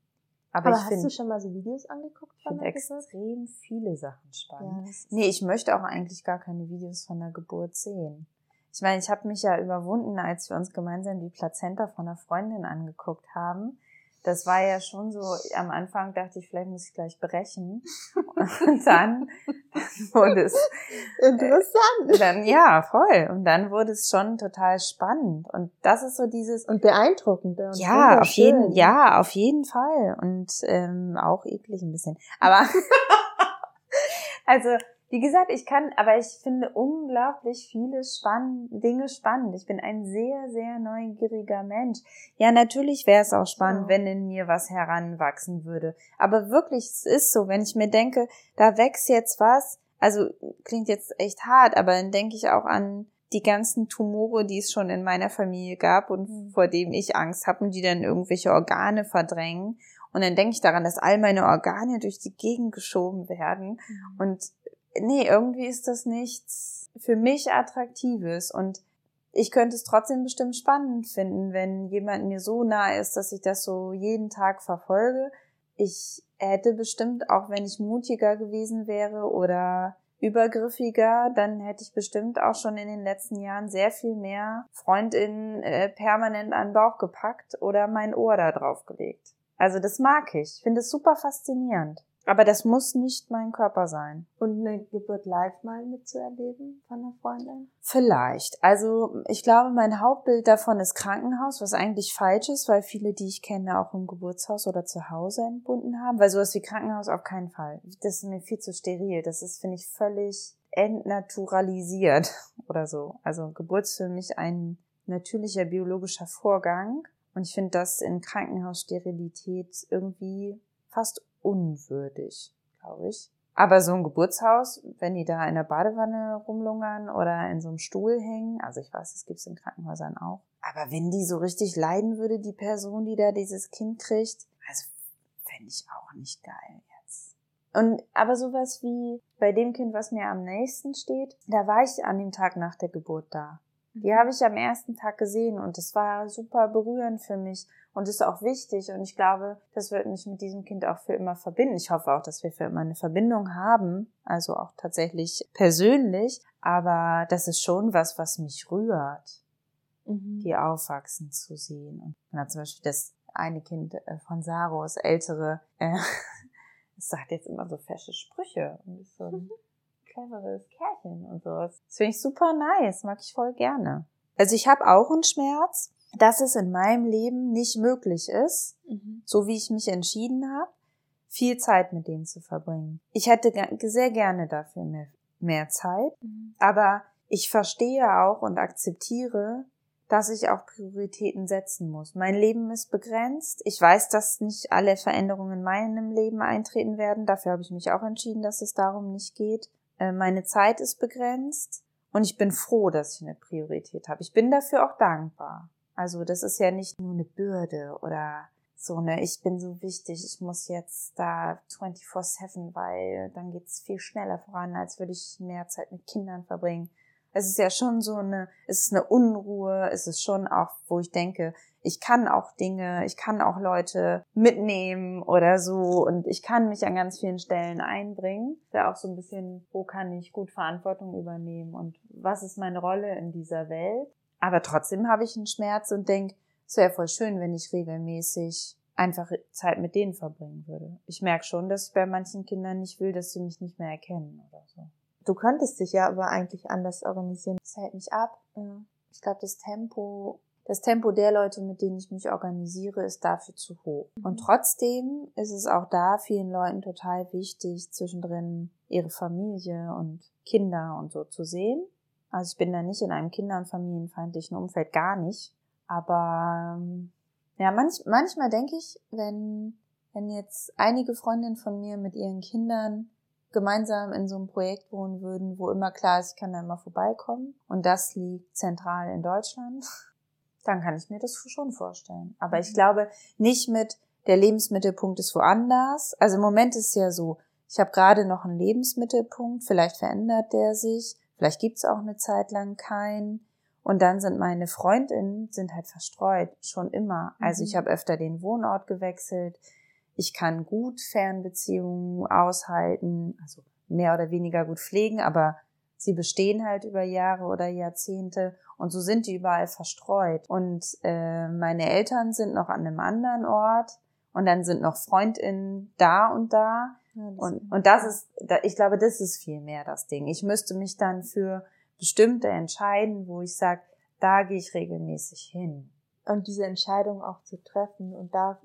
aber, aber hast find, du schon mal so Videos angeguckt von der Geburt? extrem viele Sachen spannend. Ja, nee, ich möchte auch eigentlich gar keine Videos von der Geburt sehen. Ich meine, ich habe mich ja überwunden, als wir uns gemeinsam die Plazenta von einer Freundin angeguckt haben. Das war ja schon so, am Anfang dachte ich, vielleicht muss ich gleich brechen. Und dann wurde es. Interessant. Äh, dann, ja, voll. Und dann wurde es schon total spannend. Und das ist so dieses. Und beeindruckend. Und ja, auf jeden, ja, auf jeden Fall. Und ähm, auch eklig ein bisschen. Aber also wie gesagt, ich kann, aber ich finde unglaublich viele spann Dinge spannend. Ich bin ein sehr, sehr neugieriger Mensch. Ja, natürlich wäre es auch spannend, ja. wenn in mir was heranwachsen würde. Aber wirklich, es ist so, wenn ich mir denke, da wächst jetzt was, also klingt jetzt echt hart, aber dann denke ich auch an die ganzen Tumore, die es schon in meiner Familie gab und mhm. vor dem ich Angst habe und die dann irgendwelche Organe verdrängen. Und dann denke ich daran, dass all meine Organe durch die Gegend geschoben werden. Mhm. Und nee, irgendwie ist das nichts für mich Attraktives und ich könnte es trotzdem bestimmt spannend finden, wenn jemand mir so nah ist, dass ich das so jeden Tag verfolge. Ich hätte bestimmt, auch wenn ich mutiger gewesen wäre oder übergriffiger, dann hätte ich bestimmt auch schon in den letzten Jahren sehr viel mehr Freundinnen äh, permanent an den Bauch gepackt oder mein Ohr da drauf gelegt. Also das mag ich. Ich finde es super faszinierend. Aber das muss nicht mein Körper sein. Und eine Geburt live mal mitzuerleben von einer Freundin? Vielleicht. Also ich glaube, mein Hauptbild davon ist Krankenhaus, was eigentlich falsch ist, weil viele, die ich kenne, auch im Geburtshaus oder zu Hause entbunden haben. Weil sowas wie Krankenhaus auf keinen Fall. Das ist mir viel zu steril. Das ist, finde ich, völlig entnaturalisiert oder so. Also Geburt ist für mich ein natürlicher biologischer Vorgang. Und ich finde das in Krankenhaussterilität irgendwie fast unwürdig, glaube ich. Aber so ein Geburtshaus, wenn die da in der Badewanne rumlungern oder in so einem Stuhl hängen, also ich weiß, das gibt's in Krankenhäusern auch. Aber wenn die so richtig leiden würde, die Person, die da dieses Kind kriegt, also fände ich auch nicht geil jetzt. Und aber sowas wie bei dem Kind, was mir am nächsten steht, da war ich an dem Tag nach der Geburt da. Die mhm. habe ich am ersten Tag gesehen und es war super berührend für mich und ist auch wichtig. Und ich glaube, das wird mich mit diesem Kind auch für immer verbinden. Ich hoffe auch, dass wir für immer eine Verbindung haben, also auch tatsächlich persönlich. Aber das ist schon was, was mich rührt, mhm. die aufwachsen zu sehen. Und dann zum Beispiel das eine Kind äh, von Saro, das ältere, äh, das sagt jetzt immer so fesche Sprüche und ist so ein cleveres Kerlchen und sowas. Das finde ich super nice, mag ich voll gerne. Also ich habe auch einen Schmerz, dass es in meinem Leben nicht möglich ist, mhm. so wie ich mich entschieden habe, viel Zeit mit denen zu verbringen. Ich hätte sehr gerne dafür mehr, mehr Zeit, mhm. aber ich verstehe auch und akzeptiere, dass ich auch Prioritäten setzen muss. Mein Leben ist begrenzt. Ich weiß, dass nicht alle Veränderungen in meinem Leben eintreten werden. Dafür habe ich mich auch entschieden, dass es darum nicht geht. Äh, meine Zeit ist begrenzt und ich bin froh, dass ich eine Priorität habe. Ich bin dafür auch dankbar. Also das ist ja nicht nur eine Bürde oder so eine, ich bin so wichtig, ich muss jetzt da 24-7, weil dann geht's viel schneller voran, als würde ich mehr Zeit mit Kindern verbringen. Es ist ja schon so eine, es ist eine Unruhe, es ist schon auch, wo ich denke, ich kann auch Dinge, ich kann auch Leute mitnehmen oder so und ich kann mich an ganz vielen Stellen einbringen. Ja auch so ein bisschen, wo kann ich gut Verantwortung übernehmen und was ist meine Rolle in dieser Welt? Aber trotzdem habe ich einen Schmerz und denke, es wäre voll schön, wenn ich regelmäßig einfach Zeit mit denen verbringen würde. Ich merke schon, dass ich bei manchen Kindern nicht will, dass sie mich nicht mehr erkennen oder so. Du könntest dich ja aber eigentlich anders organisieren. Das hält mich ab. Ich glaube, das Tempo, das Tempo der Leute, mit denen ich mich organisiere, ist dafür zu hoch. Mhm. Und trotzdem ist es auch da vielen Leuten total wichtig, zwischendrin ihre Familie und Kinder und so zu sehen. Also ich bin da nicht in einem kinder- und familienfeindlichen Umfeld, gar nicht. Aber ähm, ja, manch, manchmal denke ich, wenn, wenn jetzt einige Freundinnen von mir mit ihren Kindern gemeinsam in so einem Projekt wohnen würden, wo immer klar ist, ich kann da immer vorbeikommen und das liegt zentral in Deutschland, dann kann ich mir das schon vorstellen. Aber ich mhm. glaube nicht mit der Lebensmittelpunkt ist woanders. Also im Moment ist es ja so, ich habe gerade noch einen Lebensmittelpunkt, vielleicht verändert der sich, vielleicht gibt's auch eine Zeit lang keinen. Und dann sind meine Freundinnen sind halt verstreut, schon immer. Also ich mhm. habe öfter den Wohnort gewechselt. Ich kann gut Fernbeziehungen aushalten, also mehr oder weniger gut pflegen, aber sie bestehen halt über Jahre oder Jahrzehnte und so sind die überall verstreut. Und äh, meine Eltern sind noch an einem anderen Ort und dann sind noch Freundinnen da und da. Ja, und, und das ist, ich glaube, das ist viel mehr das Ding. Ich müsste mich dann für bestimmte entscheiden, wo ich sage, da gehe ich regelmäßig hin. Und diese Entscheidung auch zu treffen und da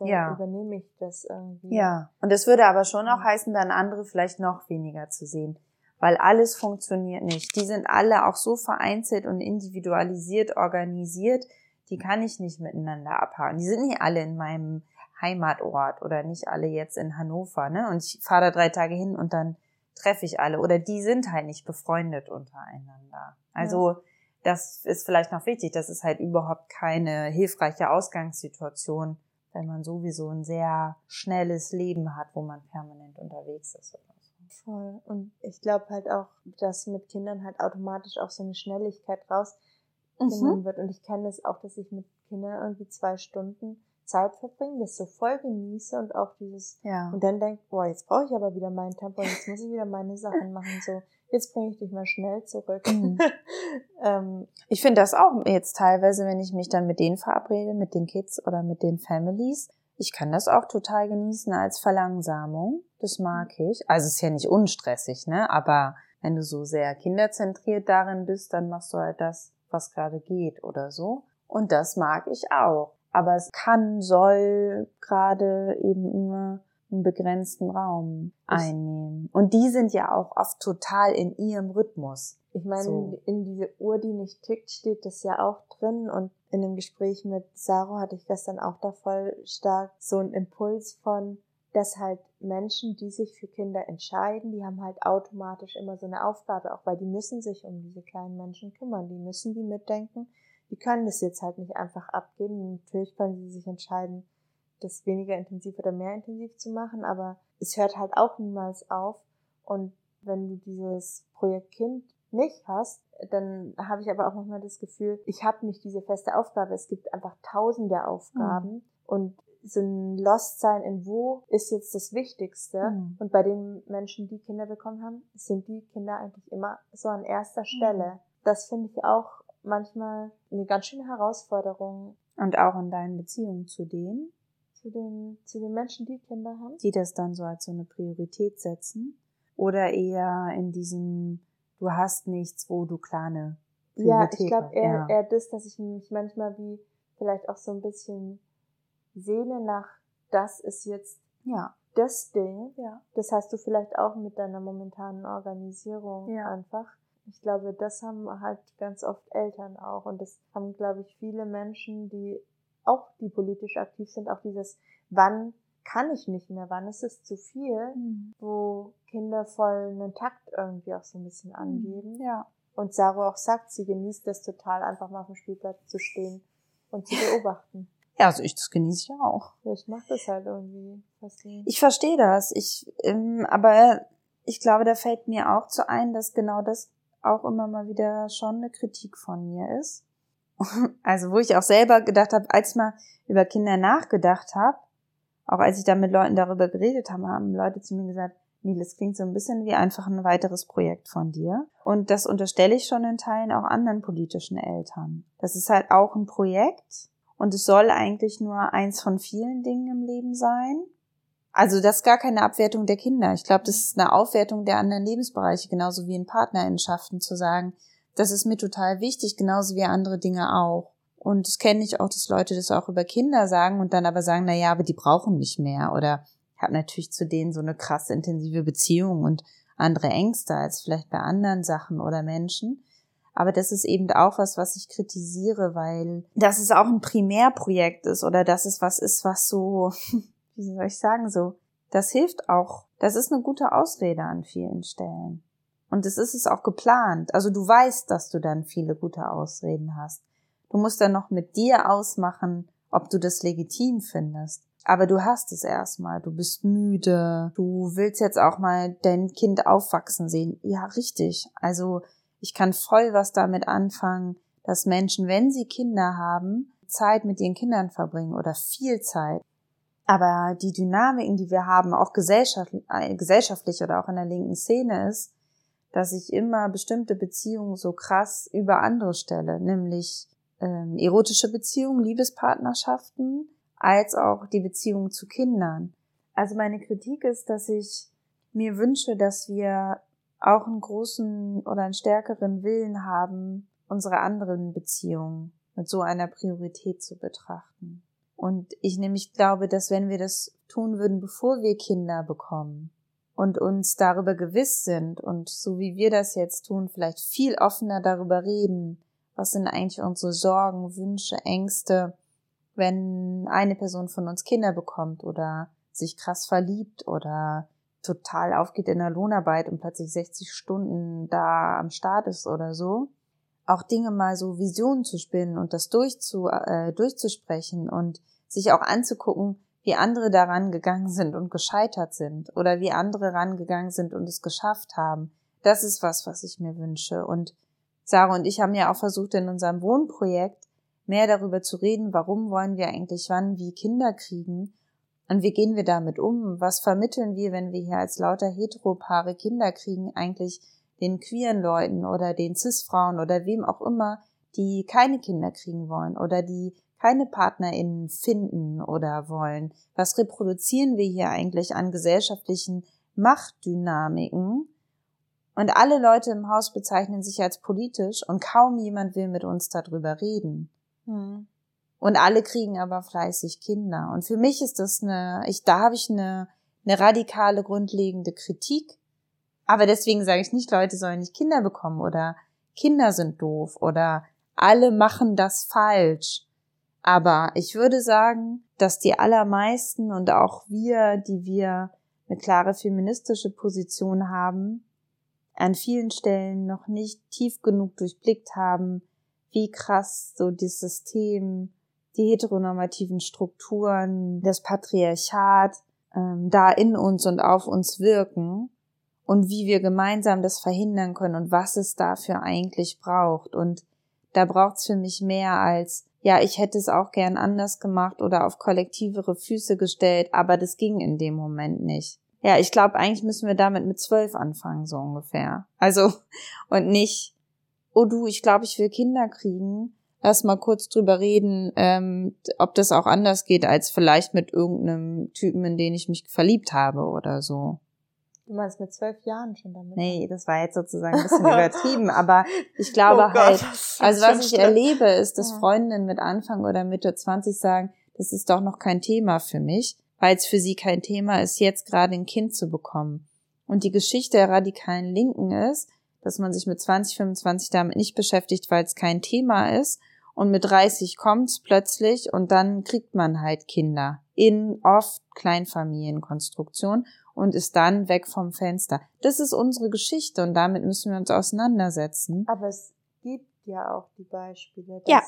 ja. übernehme ich das irgendwie. Ja, und das würde aber schon auch heißen, dann andere vielleicht noch weniger zu sehen. Weil alles funktioniert nicht. Die sind alle auch so vereinzelt und individualisiert organisiert, die kann ich nicht miteinander abhaken. Die sind nicht alle in meinem Heimatort oder nicht alle jetzt in Hannover, ne? Und ich fahre da drei Tage hin und dann treffe ich alle. Oder die sind halt nicht befreundet untereinander. Also ja. das ist vielleicht noch wichtig. Das ist halt überhaupt keine hilfreiche Ausgangssituation, wenn man sowieso ein sehr schnelles Leben hat, wo man permanent unterwegs ist oder so. Voll. Und ich glaube halt auch, dass mit Kindern halt automatisch auch so eine Schnelligkeit rausgenommen mhm. wird. Und ich kenne es das auch, dass ich mit Kindern irgendwie zwei Stunden Zeit verbringen, das so voll genieße und auch dieses ja. und dann denke, boah, jetzt brauche ich aber wieder mein Tempo und jetzt muss ich wieder meine Sachen machen. So, jetzt bringe ich dich mal schnell zurück. Mhm. ähm, ich finde das auch jetzt teilweise, wenn ich mich dann mit denen verabrede, mit den Kids oder mit den Families. Ich kann das auch total genießen als Verlangsamung. Das mag ich. Also ist ja nicht unstressig, ne? Aber wenn du so sehr kinderzentriert darin bist, dann machst du halt das, was gerade geht oder so. Und das mag ich auch aber es kann, soll gerade eben nur einen begrenzten Raum einnehmen. Und die sind ja auch oft total in ihrem Rhythmus. Ich meine, so. in diese Uhr, die nicht tickt, steht das ja auch drin. Und in dem Gespräch mit Saro hatte ich gestern auch da voll stark so einen Impuls von, dass halt Menschen, die sich für Kinder entscheiden, die haben halt automatisch immer so eine Aufgabe, auch weil die müssen sich um diese kleinen Menschen kümmern. Die müssen die mitdenken die können das jetzt halt nicht einfach abgeben. Natürlich können sie sich entscheiden, das weniger intensiv oder mehr intensiv zu machen, aber es hört halt auch niemals auf. Und wenn du dieses Projekt Kind nicht hast, dann habe ich aber auch manchmal das Gefühl, ich habe nicht diese feste Aufgabe. Es gibt einfach tausende Aufgaben mhm. und so ein Lost-Sein in wo ist jetzt das Wichtigste. Mhm. Und bei den Menschen, die Kinder bekommen haben, sind die Kinder eigentlich immer so an erster Stelle. Mhm. Das finde ich auch manchmal eine ganz schöne Herausforderung. Und auch in deinen Beziehungen zu denen? Zu den, zu den Menschen, die Kinder haben? Die das dann so als so eine Priorität setzen? Oder eher in diesem, du hast nichts, wo du kleine Priorität Ja, ich glaube eher, ja. eher das, dass ich mich manchmal wie vielleicht auch so ein bisschen sehne nach, das ist jetzt ja. das Ding. Ja. Das hast du vielleicht auch mit deiner momentanen Organisierung ja. einfach. Ich glaube, das haben halt ganz oft Eltern auch und das haben, glaube ich, viele Menschen, die auch, die politisch aktiv sind, auch dieses, wann kann ich nicht mehr, wann ist es zu viel, mhm. wo Kinder voll einen Takt irgendwie auch so ein bisschen mhm. angeben. Ja. Und Sarah auch sagt, sie genießt das total, einfach mal auf dem Spielplatz zu stehen und zu beobachten. Ja, also ich, das genieße ich auch. Ich mache das halt irgendwie. Ich verstehe das. Ich, ähm, aber ich glaube, da fällt mir auch zu ein, dass genau das auch immer mal wieder schon eine Kritik von mir ist. Also wo ich auch selber gedacht habe, als ich mal über Kinder nachgedacht habe, auch als ich da mit Leuten darüber geredet habe, haben Leute zu mir gesagt, Neil, das klingt so ein bisschen wie einfach ein weiteres Projekt von dir. Und das unterstelle ich schon in Teilen auch anderen politischen Eltern. Das ist halt auch ein Projekt Und es soll eigentlich nur eins von vielen Dingen im Leben sein. Also das ist gar keine Abwertung der Kinder. Ich glaube, das ist eine Aufwertung der anderen Lebensbereiche, genauso wie in Partnerinnenschaften zu sagen, das ist mir total wichtig, genauso wie andere Dinge auch. Und das kenne ich auch, dass Leute das auch über Kinder sagen und dann aber sagen, na ja, aber die brauchen mich mehr oder hat natürlich zu denen so eine krass intensive Beziehung und andere Ängste als vielleicht bei anderen Sachen oder Menschen. Aber das ist eben auch was, was ich kritisiere, weil das ist auch ein Primärprojekt ist oder das ist was ist, was so, wie soll ich sagen, so, das hilft auch. Das ist eine gute Ausrede an vielen Stellen. Und es ist es auch geplant. Also du weißt, dass du dann viele gute Ausreden hast. Du musst dann noch mit dir ausmachen, ob du das legitim findest. Aber du hast es erstmal. Du bist müde. Du willst jetzt auch mal dein Kind aufwachsen sehen. Ja, richtig. Also ich kann voll was damit anfangen, dass Menschen, wenn sie Kinder haben, Zeit mit ihren Kindern verbringen oder viel Zeit. Aber die Dynamiken, die wir haben, auch gesellschaftlich, äh, gesellschaftlich oder auch in der linken Szene ist, dass ich immer bestimmte Beziehungen so krass über andere stelle, nämlich ähm, erotische Beziehungen, Liebespartnerschaften, als auch die Beziehung zu Kindern. Also meine Kritik ist, dass ich mir wünsche, dass wir auch einen großen oder einen stärkeren Willen haben, unsere anderen Beziehungen mit so einer Priorität zu betrachten. Und ich nämlich glaube, dass wenn wir das tun würden, bevor wir Kinder bekommen und uns darüber gewiss sind und so wie wir das jetzt tun, vielleicht viel offener darüber reden, was sind eigentlich unsere Sorgen, Wünsche, Ängste, wenn eine Person von uns Kinder bekommt oder sich krass verliebt oder total aufgeht in der Lohnarbeit und plötzlich 60 Stunden da am Start ist oder so. Auch Dinge mal so Visionen zu spinnen und das durchzu, äh, durchzusprechen und sich auch anzugucken, wie andere daran gegangen sind und gescheitert sind oder wie andere rangegangen sind und es geschafft haben. Das ist was, was ich mir wünsche. Und Sarah und ich haben ja auch versucht, in unserem Wohnprojekt mehr darüber zu reden, warum wollen wir eigentlich wann wie Kinder kriegen und wie gehen wir damit um? Was vermitteln wir, wenn wir hier als lauter Heteropaare Kinder kriegen, eigentlich den queeren Leuten oder den Cis-Frauen oder wem auch immer, die keine Kinder kriegen wollen oder die keine PartnerInnen finden oder wollen? Was reproduzieren wir hier eigentlich an gesellschaftlichen Machtdynamiken? Und alle Leute im Haus bezeichnen sich als politisch und kaum jemand will mit uns darüber reden. Hm. Und alle kriegen aber fleißig Kinder. Und für mich ist das eine, ich, da habe ich eine, eine radikale, grundlegende Kritik. Aber deswegen sage ich nicht, Leute sollen nicht Kinder bekommen oder Kinder sind doof oder alle machen das falsch. Aber ich würde sagen, dass die allermeisten und auch wir, die wir eine klare feministische Position haben, an vielen Stellen noch nicht tief genug durchblickt haben, wie krass so das System die heteronormativen Strukturen, das Patriarchat ähm, da in uns und auf uns wirken und wie wir gemeinsam das verhindern können und was es dafür eigentlich braucht. Und da braucht's für mich mehr als, ja, ich hätte es auch gern anders gemacht oder auf kollektivere Füße gestellt, aber das ging in dem Moment nicht. Ja, ich glaube, eigentlich müssen wir damit mit zwölf anfangen, so ungefähr. Also, und nicht, oh du, ich glaube, ich will Kinder kriegen lass mal kurz drüber reden, ähm, ob das auch anders geht als vielleicht mit irgendeinem Typen, in den ich mich verliebt habe oder so. Du meinst mit zwölf Jahren schon damit? Nee, das war jetzt sozusagen ein bisschen übertrieben, aber ich glaube oh halt, also was ich schlimm. erlebe, ist, dass Freundinnen mit Anfang oder Mitte 20 sagen, das ist doch noch kein Thema für mich, weil es für sie kein Thema ist, jetzt gerade ein Kind zu bekommen. Und die Geschichte der radikalen Linken ist, dass man sich mit 20, 25 damit nicht beschäftigt, weil es kein Thema ist und mit 30 kommt's plötzlich und dann kriegt man halt Kinder in oft Kleinfamilienkonstruktion und ist dann weg vom Fenster. Das ist unsere Geschichte und damit müssen wir uns auseinandersetzen. Aber es gibt ja auch die Beispiele. ja.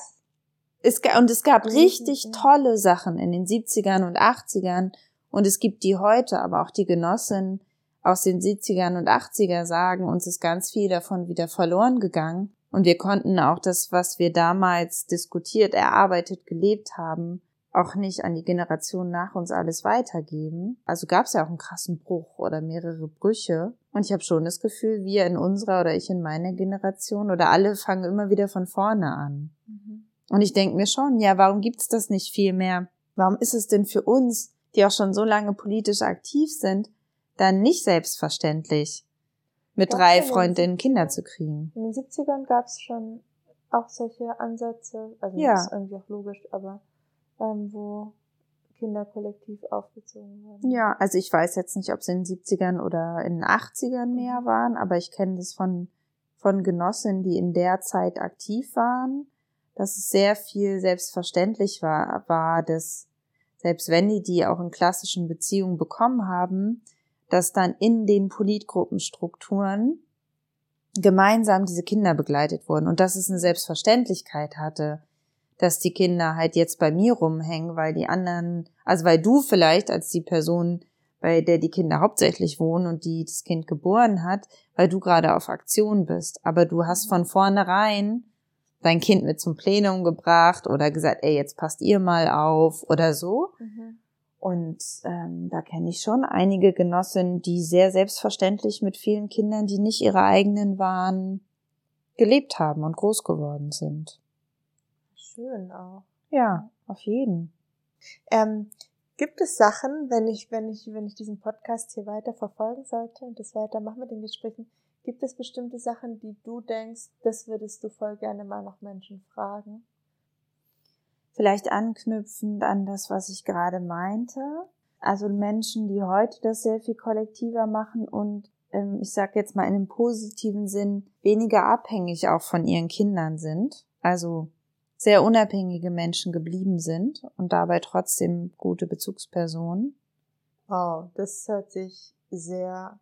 Es, und es gab richtig tolle Sachen in den 70ern und 80ern und es gibt die heute, aber auch die Genossinnen aus den 70ern und 80er sagen, uns ist ganz viel davon wieder verloren gegangen. Und wir konnten auch das, was wir damals diskutiert, erarbeitet, gelebt haben, auch nicht an die Generation nach uns alles weitergeben. Also gab es ja auch einen krassen Bruch oder mehrere Brüche. Und ich habe schon das Gefühl, wir in unserer oder ich in meiner Generation oder alle fangen immer wieder von vorne an. Mhm. Und ich denke mir schon, ja, warum gibt's das nicht viel mehr? Warum ist es denn für uns, die auch schon so lange politisch aktiv sind, dann nicht selbstverständlich, mit gab's drei Freundinnen Kinder zu kriegen? In den 70ern gab's schon auch solche Ansätze, also ja. das ist irgendwie auch logisch, aber ähm, wo Kinder kollektiv aufgezogen werden. Ja, also ich weiß jetzt nicht, ob es in den 70ern oder in den 80ern mehr mhm. waren, aber ich kenne das von, von Genossinnen, die in der Zeit aktiv waren, dass es sehr viel selbstverständlich war, war, dass selbst wenn die die auch in klassischen Beziehungen bekommen haben, dass dann in den Politgruppenstrukturen gemeinsam diese Kinder begleitet wurden und dass es eine Selbstverständlichkeit hatte, dass die Kinder halt jetzt bei mir rumhängen, weil die anderen, also weil du vielleicht als die Person, bei der die Kinder hauptsächlich wohnen und die das Kind geboren hat, weil du gerade auf Aktion bist, aber du hast von vornherein dein Kind mit zum Plenum gebracht oder gesagt, ey, jetzt passt ihr mal auf oder so. Mhm. Und ähm, da kenne ich schon einige Genossinnen, die sehr selbstverständlich mit vielen Kindern, die nicht ihre eigenen waren, gelebt haben und groß geworden sind. Schön auch. Ja, auf jeden. Ähm, gibt es Sachen, wenn ich, wenn ich, wenn ich diesen Podcast hier weiter verfolgen sollte und das weitermachen mit den Gesprächen, Gibt es bestimmte Sachen, die du denkst, das würdest du voll gerne mal noch Menschen fragen? Vielleicht anknüpfend an das, was ich gerade meinte. Also Menschen, die heute das sehr viel kollektiver machen und ähm, ich sage jetzt mal in einem positiven Sinn weniger abhängig auch von ihren Kindern sind. Also sehr unabhängige Menschen geblieben sind und dabei trotzdem gute Bezugspersonen. Wow, das hört sich sehr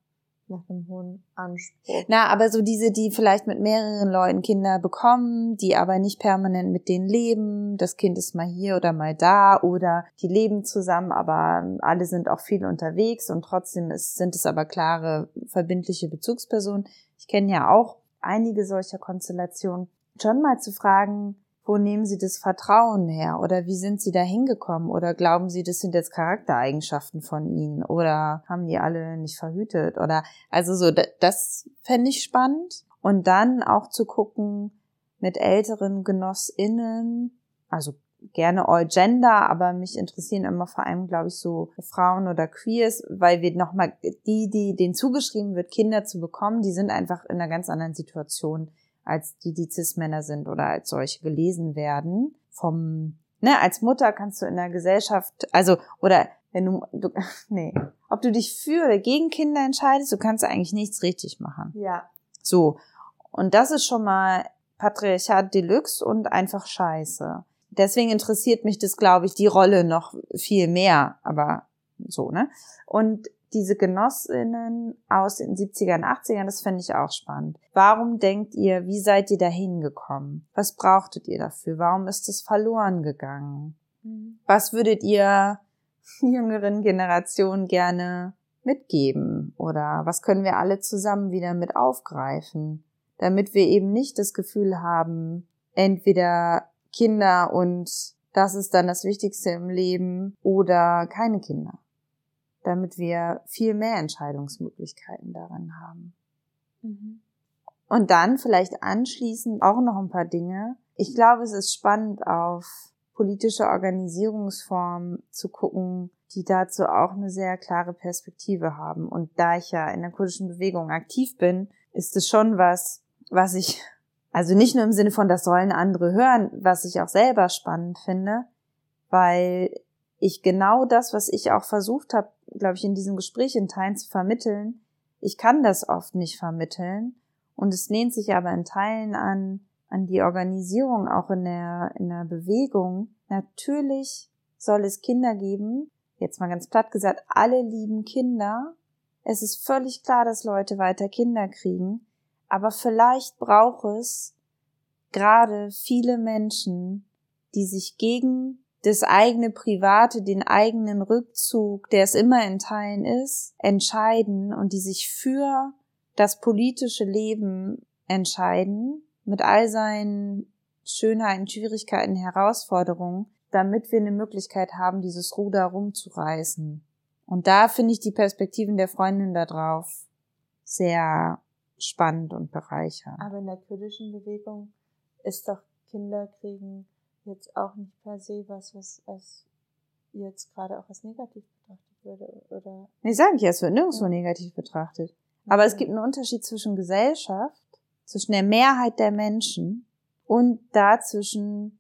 nach einem hohen Anspruch. Na, aber so diese, die vielleicht mit mehreren Leuten Kinder bekommen, die aber nicht permanent mit denen leben. Das Kind ist mal hier oder mal da oder die leben zusammen, aber alle sind auch viel unterwegs und trotzdem ist, sind es aber klare, verbindliche Bezugspersonen. Ich kenne ja auch einige solcher Konstellationen. Schon mal zu fragen, wo nehmen Sie das Vertrauen her? Oder wie sind Sie da hingekommen? Oder glauben Sie, das sind jetzt Charaktereigenschaften von Ihnen? Oder haben die alle nicht verhütet? Oder, also so, das fände ich spannend. Und dann auch zu gucken mit älteren GenossInnen, also gerne all gender, aber mich interessieren immer vor allem, glaube ich, so Frauen oder Queers, weil wir nochmal, die, die denen zugeschrieben wird, Kinder zu bekommen, die sind einfach in einer ganz anderen Situation als die, die Cis-Männer sind oder als solche gelesen werden. Vom, ne, als Mutter kannst du in der Gesellschaft, also, oder wenn du, du nee, ob du dich für oder gegen Kinder entscheidest, du kannst eigentlich nichts richtig machen. Ja. So. Und das ist schon mal Patriarchat Deluxe und einfach scheiße. Deswegen interessiert mich das, glaube ich, die Rolle noch viel mehr, aber so, ne? Und diese Genossinnen aus den 70ern, 80ern, das finde ich auch spannend. Warum denkt ihr, wie seid ihr da hingekommen? Was brauchtet ihr dafür? Warum ist es verloren gegangen? Mhm. Was würdet ihr jüngeren Generationen gerne mitgeben? Oder was können wir alle zusammen wieder mit aufgreifen? Damit wir eben nicht das Gefühl haben, entweder Kinder und das ist dann das Wichtigste im Leben oder keine Kinder damit wir viel mehr Entscheidungsmöglichkeiten daran haben. Mhm. Und dann vielleicht anschließend auch noch ein paar Dinge. Ich glaube, es ist spannend, auf politische Organisierungsformen zu gucken, die dazu auch eine sehr klare Perspektive haben. Und da ich ja in der kurdischen Bewegung aktiv bin, ist es schon was, was ich, also nicht nur im Sinne von, das sollen andere hören, was ich auch selber spannend finde, weil ich genau das, was ich auch versucht habe, glaube ich, in diesem Gespräch in Teilen zu vermitteln, ich kann das oft nicht vermitteln. Und es lehnt sich aber in Teilen an, an die Organisierung, auch in der, in der Bewegung. Natürlich soll es Kinder geben. Jetzt mal ganz platt gesagt, alle lieben Kinder. Es ist völlig klar, dass Leute weiter Kinder kriegen. Aber vielleicht braucht es gerade viele Menschen, die sich gegen das eigene Private, den eigenen Rückzug, der es immer in Teilen ist, entscheiden und die sich für das politische Leben entscheiden, mit all seinen Schönheiten, Schwierigkeiten, Herausforderungen, damit wir eine Möglichkeit haben, dieses Ruder rumzureißen. Und da finde ich die Perspektiven der Freundin da drauf sehr spannend und bereichernd. Aber in der kurdischen Bewegung ist doch Kinderkriegen jetzt auch nicht per se was, was als jetzt gerade auch als negativ betrachtet würde, oder? Nee, sage ich, es wird nirgendwo ja. negativ betrachtet. Aber es gibt einen Unterschied zwischen Gesellschaft, zwischen der Mehrheit der Menschen und dazwischen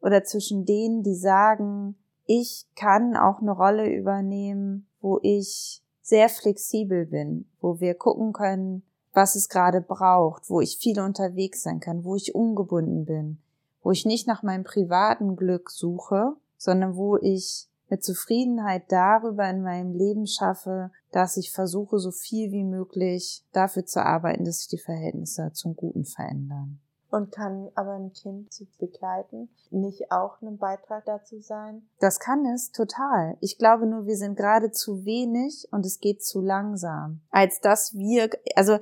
oder zwischen denen, die sagen, ich kann auch eine Rolle übernehmen, wo ich sehr flexibel bin, wo wir gucken können, was es gerade braucht, wo ich viel unterwegs sein kann, wo ich ungebunden bin, wo ich nicht nach meinem privaten Glück suche, sondern wo ich eine Zufriedenheit darüber in meinem Leben schaffe, dass ich versuche, so viel wie möglich dafür zu arbeiten, dass sich die Verhältnisse zum Guten verändern. Und kann aber ein Kind zu begleiten nicht auch ein Beitrag dazu sein? Das kann es total. Ich glaube nur, wir sind gerade zu wenig und es geht zu langsam, als dass wir, also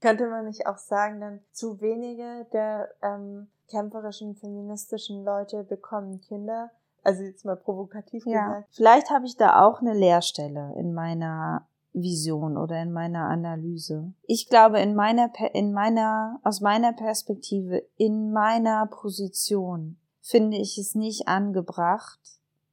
könnte man nicht auch sagen, dann zu wenige der ähm, kämpferischen feministischen Leute bekommen Kinder. Also jetzt mal provokativ ja. gesagt. Vielleicht habe ich da auch eine Leerstelle in meiner Vision oder in meiner Analyse. Ich glaube, in meiner, in meiner, aus meiner Perspektive, in meiner Position finde ich es nicht angebracht.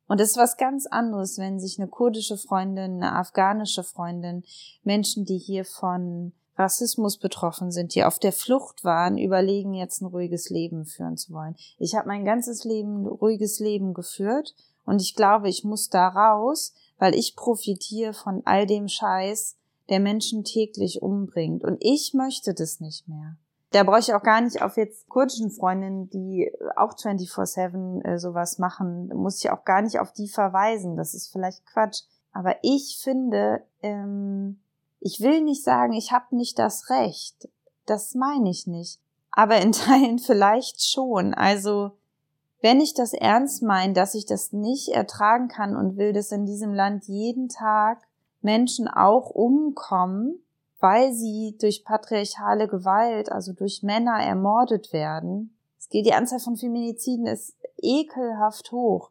Und es ist was ganz anderes, wenn sich eine kurdische Freundin, eine afghanische Freundin, Menschen, die hier von Rassismus betroffen sind, die auf der Flucht waren, überlegen jetzt ein ruhiges Leben führen zu wollen. Ich habe mein ganzes Leben ein ruhiges Leben geführt und ich glaube, ich muss da raus, weil ich profitiere von all dem Scheiß, der Menschen täglich umbringt. Und ich möchte das nicht mehr. Da brauche ich auch gar nicht auf jetzt kurdischen Freundinnen, die auch 24-7 äh, sowas machen, muss ich auch gar nicht auf die verweisen. Das ist vielleicht Quatsch. Aber ich finde, ähm, ich will nicht sagen, ich habe nicht das Recht. Das meine ich nicht. Aber in Teilen vielleicht schon. Also wenn ich das ernst meine, dass ich das nicht ertragen kann und will, dass in diesem Land jeden Tag Menschen auch umkommen, weil sie durch patriarchale Gewalt, also durch Männer ermordet werden. Es geht, die Anzahl von Feminiziden ist ekelhaft hoch.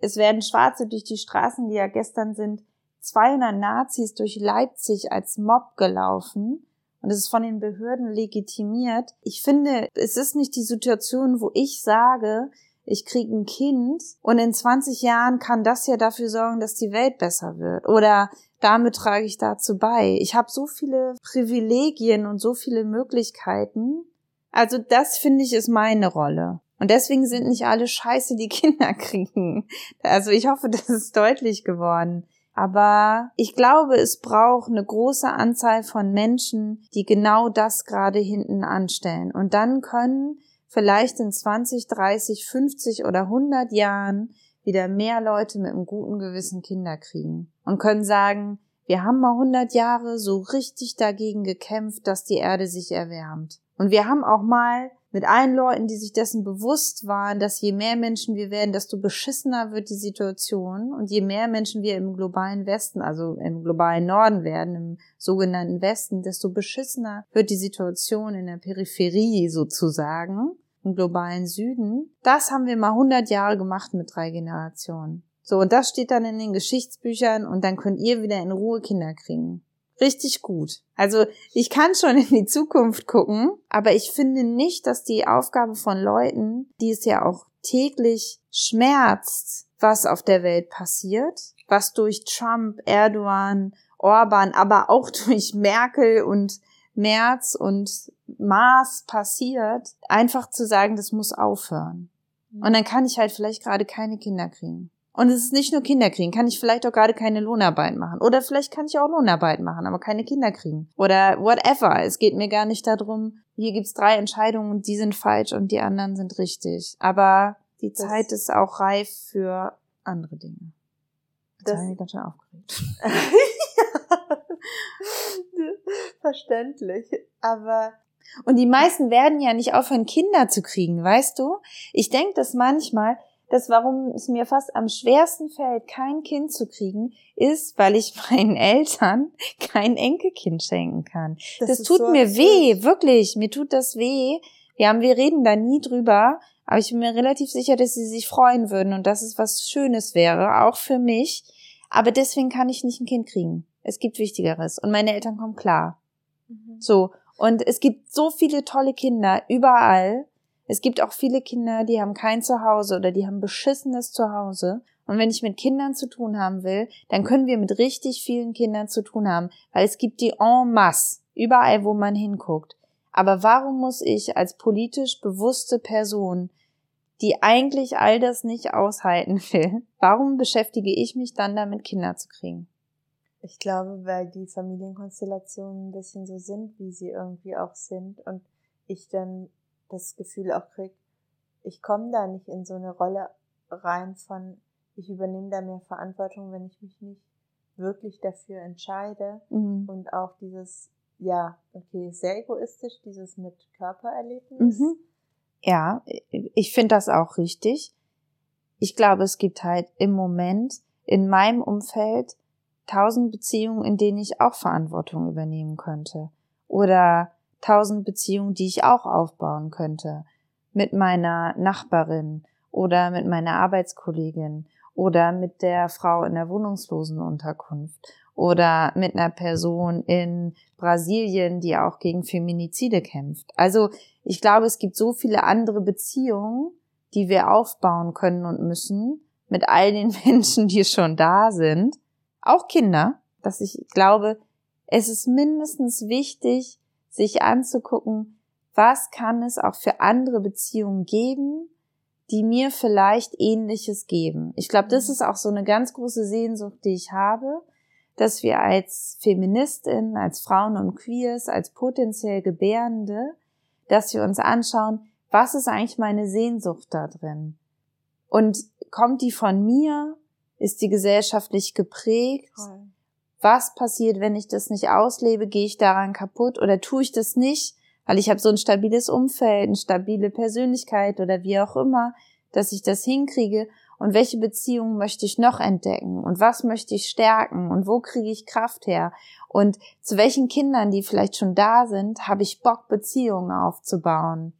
Es werden Schwarze durch die Straßen, die ja gestern sind, 200 Nazis durch Leipzig als Mob gelaufen und es ist von den Behörden legitimiert. Ich finde, es ist nicht die Situation, wo ich sage, ich kriege ein Kind und in 20 Jahren kann das ja dafür sorgen, dass die Welt besser wird. Oder damit trage ich dazu bei. Ich habe so viele Privilegien und so viele Möglichkeiten. Also das finde ich ist meine Rolle. Und deswegen sind nicht alle scheiße, die Kinder kriegen. Also ich hoffe, das ist deutlich geworden. Aber ich glaube, es braucht eine große Anzahl von Menschen, die genau das gerade hinten anstellen. Und dann können vielleicht in 20, 30, 50 oder 100 Jahren wieder mehr Leute mit einem guten Gewissen Kinder kriegen und können sagen, wir haben mal 100 Jahre so richtig dagegen gekämpft, dass die Erde sich erwärmt. Und wir haben auch mal mit allen Leuten, die sich dessen bewusst waren, dass je mehr Menschen wir werden, desto beschissener wird die Situation und je mehr Menschen wir im globalen Westen, also im globalen Norden werden, im sogenannten Westen, desto beschissener wird die Situation in der Peripherie sozusagen, im globalen Süden. Das haben wir mal 100 Jahre gemacht mit drei Generationen. So, und das steht dann in den Geschichtsbüchern und dann könnt ihr wieder in Ruhe Kinder kriegen richtig gut. Also ich kann schon in die Zukunft gucken, aber ich finde nicht, dass die Aufgabe von Leuten, die es ja auch täglich schmerzt, was auf der Welt passiert, was durch Trump, Erdogan, Orban, aber auch durch Merkel und Merz und Maas passiert, einfach zu sagen, das muss aufhören. Und dann kann ich halt vielleicht gerade keine Kinder kriegen. Und es ist nicht nur Kinder kriegen, kann ich vielleicht auch gerade keine Lohnarbeit machen. Oder vielleicht kann ich auch Lohnarbeit machen, aber keine Kinder kriegen. Oder whatever. Es geht mir gar nicht darum, hier gibt's drei Entscheidungen und die sind falsch und die anderen sind richtig. Aber die das Zeit ist auch reif für andere Dinge. Das, ich ganz schön aufgeregt. Verständlich. Aber und die meisten werden ja nicht aufhören, Kinder zu kriegen, weißt du? Ich denke das manchmal, dass warum es mir fast am schwersten fällt, kein Kind zu kriegen, ist, weil ich meinen Eltern kein Enkelkind schenken kann. Das, das tut so mir absurd. weh, wirklich, mir tut das weh. Wir haben, wir reden da nie drüber, aber ich bin mir relativ sicher, dass sie sich freuen würden und dass es was Schönes wäre, auch für mich. Aber deswegen kann ich nicht ein Kind kriegen. Es gibt Wichtigeres und meine Eltern kommen klar. Mhm. So. Und es gibt so viele tolle Kinder überall Es gibt auch viele Kinder, die haben kein Zuhause oder die haben beschissenes Zuhause. Und wenn ich mit Kindern zu tun haben will, dann können wir mit richtig vielen Kindern zu tun haben, weil es gibt die en masse, überall, wo man hinguckt. Aber warum muss ich als politisch bewusste Person, die eigentlich all das nicht aushalten will, warum beschäftige ich mich dann damit, Kinder zu kriegen? Ich glaube, weil die Familienkonstellationen ein bisschen so sind, wie sie irgendwie auch sind und ich dann das Gefühl auch krieg, ich komme da nicht in so eine Rolle rein von, ich übernehme da mehr Verantwortung, wenn ich mich nicht wirklich dafür entscheide mhm. und auch dieses, ja, okay, sehr egoistisch, dieses mit Körpererlebnis. Mhm. Ja, ich finde das auch richtig. Ich glaube, es gibt halt im Moment in meinem Umfeld tausend Beziehungen, in denen ich auch Verantwortung übernehmen könnte. Oder tausend Beziehungen, die ich auch aufbauen könnte. Mit meiner Nachbarin oder mit meiner Arbeitskollegin oder mit der Frau in der Wohnungslosenunterkunft oder mit einer Person in Brasilien, die auch gegen Feminizide kämpft. Also ich glaube, es gibt so viele andere Beziehungen, die wir aufbauen können und müssen mit all den Menschen, die schon da sind, auch Kinder, dass ich glaube, es ist mindestens wichtig, sich anzugucken, was kann es auch für andere Beziehungen geben, die mir vielleicht ähnliches geben. Ich glaube, das mhm. ist auch so eine ganz große Sehnsucht, die ich habe, dass wir als Feministinnen, als Frauen und Queers, als potenziell Gebärende, dass wir uns anschauen, was ist eigentlich meine Sehnsucht da drin? Und kommt die von mir? Ist die gesellschaftlich geprägt? Toll. Was passiert, wenn ich das nicht auslebe? Gehe ich daran kaputt oder tue ich das nicht, weil ich habe so ein stabiles Umfeld, eine stabile Persönlichkeit oder wie auch immer, dass ich das hinkriege? Und welche Beziehungen möchte ich noch entdecken? Und was möchte ich stärken? Und wo kriege ich Kraft her? Und zu welchen Kindern, die vielleicht schon da sind, habe ich Bock, Beziehungen aufzubauen?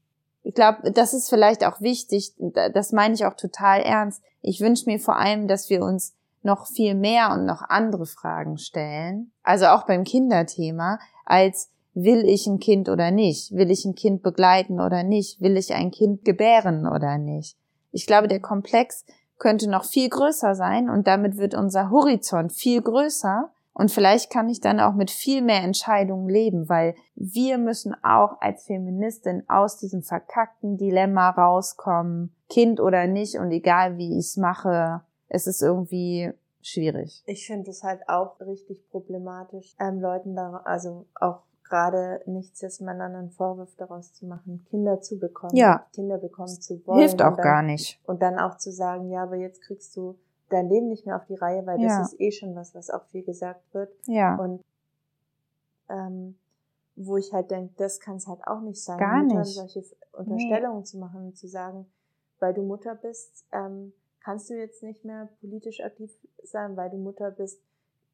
Ich glaube, das ist vielleicht auch wichtig. Das meine ich auch total ernst. Ich wünsche mir vor allem, dass wir uns noch viel mehr und noch andere Fragen stellen. Also auch beim Kinderthema, als will ich ein Kind oder nicht? Will ich ein Kind begleiten oder nicht? Will ich ein Kind gebären oder nicht? Ich glaube, der Komplex könnte noch viel größer sein und damit wird unser Horizont viel größer und vielleicht kann ich dann auch mit viel mehr Entscheidungen leben, weil wir müssen auch als Feministin aus diesem verkackten Dilemma rauskommen, Kind oder nicht und egal wie ich es mache, es ist irgendwie schwierig. Ich finde es halt auch richtig problematisch, ähm, Leuten da, also auch gerade nichts dass man dann einen Vorwurf daraus zu machen, Kinder zu bekommen, ja. Kinder bekommen zu wollen. Hilft auch dann, gar nicht. Und dann auch zu sagen, ja, aber jetzt kriegst du dein Leben nicht mehr auf die Reihe, weil ja. das ist eh schon was, was auch viel gesagt wird. Ja. Und ähm, wo ich halt denke, das kann es halt auch nicht sein, Gar Müttern nicht. solche Unterstellungen nee. zu machen und zu sagen, weil du Mutter bist, ähm, kannst du jetzt nicht mehr politisch aktiv sein, weil du Mutter bist,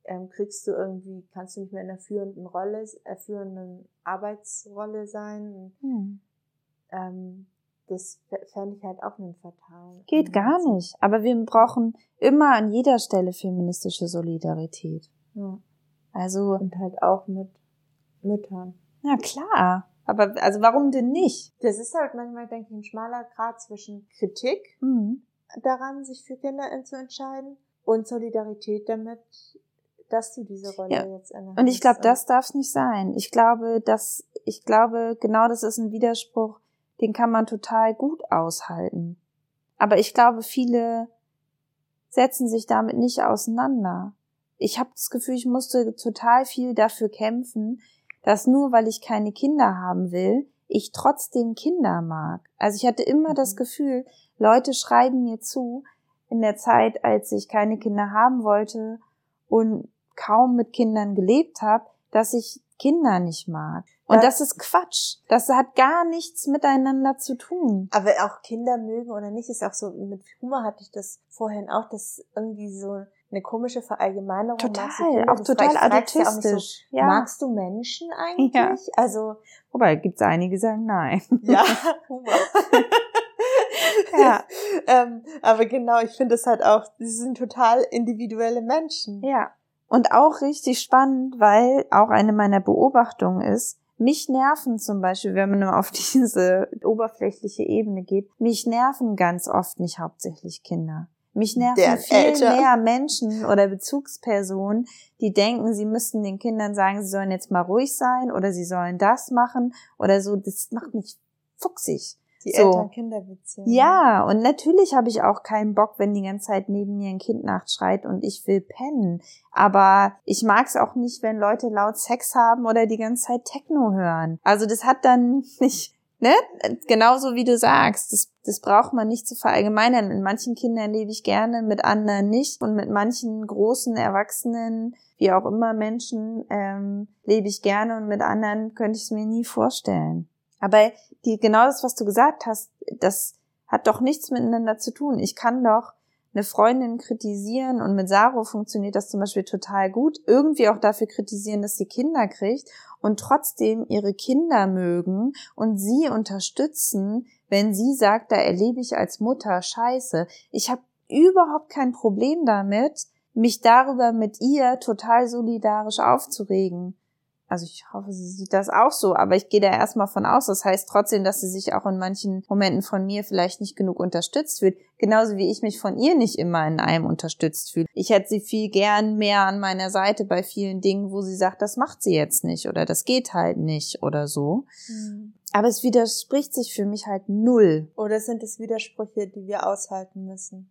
ähm, kriegst du irgendwie, kannst du nicht mehr in einer führenden Rolle, äh, führenden Arbeitsrolle sein. Hm. Ähm, das fände ich halt auch einen fatal. Geht gar nicht. Aber wir brauchen immer an jeder Stelle feministische Solidarität. Ja. Also. Und halt auch mit Müttern. Ja, klar. Aber also warum denn nicht? Das ist halt manchmal, denke ich, ein schmaler Grad zwischen Kritik mhm. Daran, sich für Kinder zu entscheiden und Solidarität damit, dass du diese Rolle ja. jetzt inne Und ich glaube, das darf es nicht sein. Ich glaube, dass ich glaube, genau das ist ein Widerspruch, den kann man total gut aushalten. Aber ich glaube, viele setzen sich damit nicht auseinander. Ich habe das Gefühl, ich musste total viel dafür kämpfen, dass nur weil ich keine Kinder haben will, ich trotzdem Kinder mag. Also ich hatte immer das mhm. Gefühl, Leute schreiben mir zu, in der Zeit, als ich keine Kinder haben wollte und kaum mit Kindern gelebt habe, dass ich Kinder nicht mag. Und das, das ist Quatsch. Das hat gar nichts miteinander zu tun. Aber auch Kinder mögen oder nicht, ist auch so, mit Humor hatte ich das vorhin auch, dass irgendwie so eine komische Verallgemeinerung. Total, auch total adultistisch. Ja, so, ja. Magst du Menschen eigentlich? Ja. Also. Wobei, gibt's einige, die sagen nein. Ja, Humor. ja. ähm, aber genau, ich finde es halt auch, sie sind total individuelle Menschen. Ja. Und auch richtig spannend, weil auch eine meiner Beobachtungen ist, Mich nerven zum Beispiel, wenn man auf diese oberflächliche Ebene geht, mich nerven ganz oft nicht hauptsächlich Kinder. Mich nerven Der viel Eltern. mehr Menschen oder Bezugspersonen, die denken, sie müssten den Kindern sagen, sie sollen jetzt mal ruhig sein oder sie sollen das machen oder so. Das macht mich fuchsig. Die so. Eltern-Kinder-Beziehung. Ja, und natürlich habe ich auch keinen Bock, wenn die ganze Zeit neben mir ein Kind nachschreit und ich will pennen. Aber ich mag es auch nicht, wenn Leute laut Sex haben oder die ganze Zeit Techno hören. Also das hat dann nicht, ne? Genauso wie du sagst, das, das braucht man nicht zu verallgemeinern. In manchen Kindern lebe ich gerne, mit anderen nicht. Und mit manchen großen Erwachsenen, wie auch immer Menschen, ähm, lebe ich gerne und mit anderen könnte ich es mir nie vorstellen. Aber die, genau das, was du gesagt hast, das hat doch nichts miteinander zu tun. Ich kann doch eine Freundin kritisieren und mit Saro funktioniert das zum Beispiel total gut, irgendwie auch dafür kritisieren, dass sie Kinder kriegt und trotzdem ihre Kinder mögen und sie unterstützen, wenn sie sagt, da erlebe ich als Mutter Scheiße. Ich habe überhaupt kein Problem damit, mich darüber mit ihr total solidarisch aufzuregen also ich hoffe, sie sieht das auch so, aber ich gehe da erstmal von aus. Das heißt trotzdem, dass sie sich auch in manchen Momenten von mir vielleicht nicht genug unterstützt fühlt. Genauso wie ich mich von ihr nicht immer in allem unterstützt fühle. Ich hätte sie viel gern mehr an meiner Seite bei vielen Dingen, wo sie sagt, das macht sie jetzt nicht oder das geht halt nicht oder so. Mhm. Aber es widerspricht sich für mich halt null. Oder sind es Widersprüche, die wir aushalten müssen?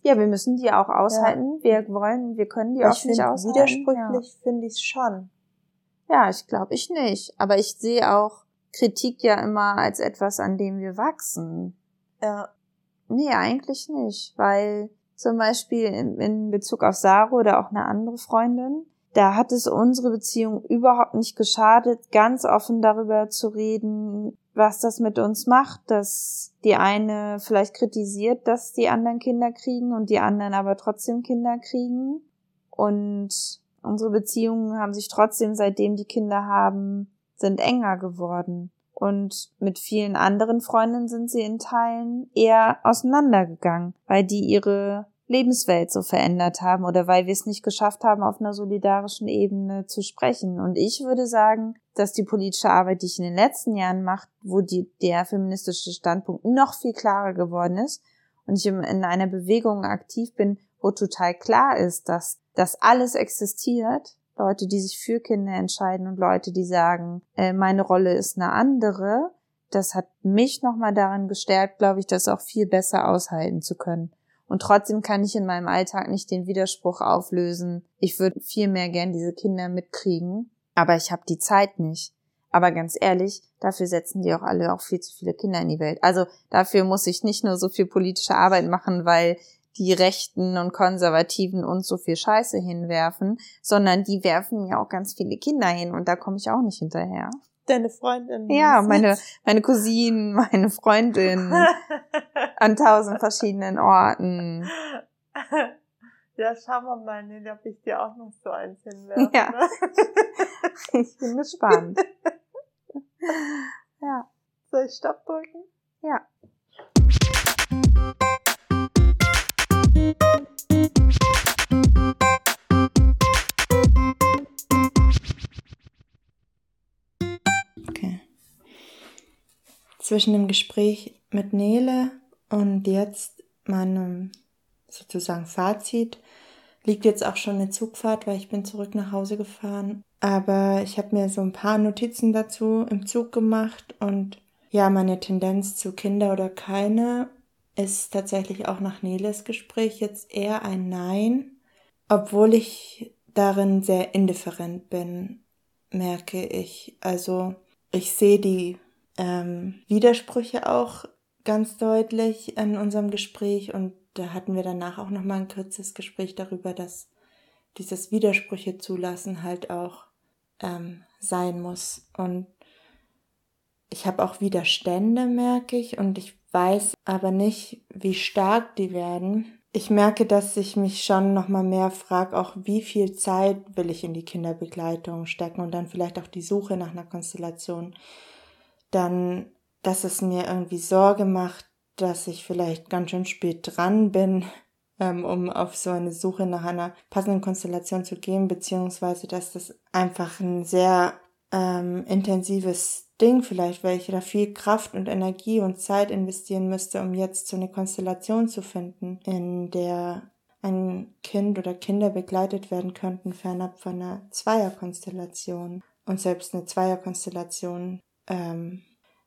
Ja, wir müssen die auch aushalten. Ja. Wir wollen, wir können die ich auch nicht aushalten. Widersprüchlich ja. finde ich es schon. Ja, ich glaube ich nicht. Aber ich sehe auch Kritik ja immer als etwas, an dem wir wachsen. Ja. Nee, eigentlich nicht. Weil zum Beispiel in, in Bezug auf Saro oder auch eine andere Freundin, da hat es unsere Beziehung überhaupt nicht geschadet, ganz offen darüber zu reden, was das mit uns macht, dass die eine vielleicht kritisiert, dass die anderen Kinder kriegen und die anderen aber trotzdem Kinder kriegen. Und Unsere Beziehungen haben sich trotzdem, seitdem die Kinder haben, sind enger geworden. Und mit vielen anderen Freundinnen sind sie in Teilen eher auseinandergegangen, weil die ihre Lebenswelt so verändert haben oder weil wir es nicht geschafft haben, auf einer solidarischen Ebene zu sprechen. Und ich würde sagen, dass die politische Arbeit, die ich in den letzten Jahren mache, wo die, der feministische Standpunkt noch viel klarer geworden ist und ich in einer Bewegung aktiv bin, wo total klar ist, dass das alles existiert, Leute, die sich für Kinder entscheiden und Leute, die sagen, äh, meine Rolle ist eine andere, das hat mich nochmal daran gestärkt, glaube ich, das auch viel besser aushalten zu können. Und trotzdem kann ich in meinem Alltag nicht den Widerspruch auflösen. Ich würde viel mehr gern diese Kinder mitkriegen, aber ich habe die Zeit nicht. Aber ganz ehrlich, dafür setzen die auch alle auch viel zu viele Kinder in die Welt. Also dafür muss ich nicht nur so viel politische Arbeit machen, weil die Rechten und Konservativen uns so viel Scheiße hinwerfen, sondern die werfen ja auch ganz viele Kinder hin und da komme ich auch nicht hinterher. Deine Freundin. Ja, meine, meine Cousinen, meine Freundin an tausend verschiedenen Orten. Ja, schauen wir mal, ne, ob ich dir auch noch so eins hinwerfe. Ja. Ne? ich bin gespannt. ja. Soll ich Stopp drücken? Ja. Zwischen dem Gespräch mit Nele und jetzt meinem sozusagen Fazit liegt jetzt auch schon eine Zugfahrt, weil ich bin zurück nach Hause gefahren. Aber ich habe mir so ein paar Notizen dazu im Zug gemacht und ja, meine Tendenz zu Kinder oder keine ist tatsächlich auch nach Neles Gespräch jetzt eher ein Nein, obwohl ich darin sehr indifferent bin, merke ich. Also ich sehe die ähm, Widersprüche auch ganz deutlich in unserem Gespräch und da hatten wir danach auch noch mal ein kurzes Gespräch darüber, dass dieses Widersprüche zulassen halt auch ähm, sein muss und ich habe auch Widerstände, merke ich, und ich weiß aber nicht, wie stark die werden. Ich merke, dass ich mich schon noch mal mehr frage, auch wie viel Zeit will ich in die Kinderbegleitung stecken und dann vielleicht auch die Suche nach einer Konstellation dann, dass es mir irgendwie Sorge macht, dass ich vielleicht ganz schön spät dran bin, ähm, um auf so eine Suche nach einer passenden Konstellation zu gehen, beziehungsweise dass das einfach ein sehr ähm, intensives Ding vielleicht, weil ich da viel Kraft und Energie und Zeit investieren müsste, um jetzt so eine Konstellation zu finden, in der ein Kind oder Kinder begleitet werden könnten, fernab von einer Zweierkonstellation. Und selbst eine Zweierkonstellation ähm,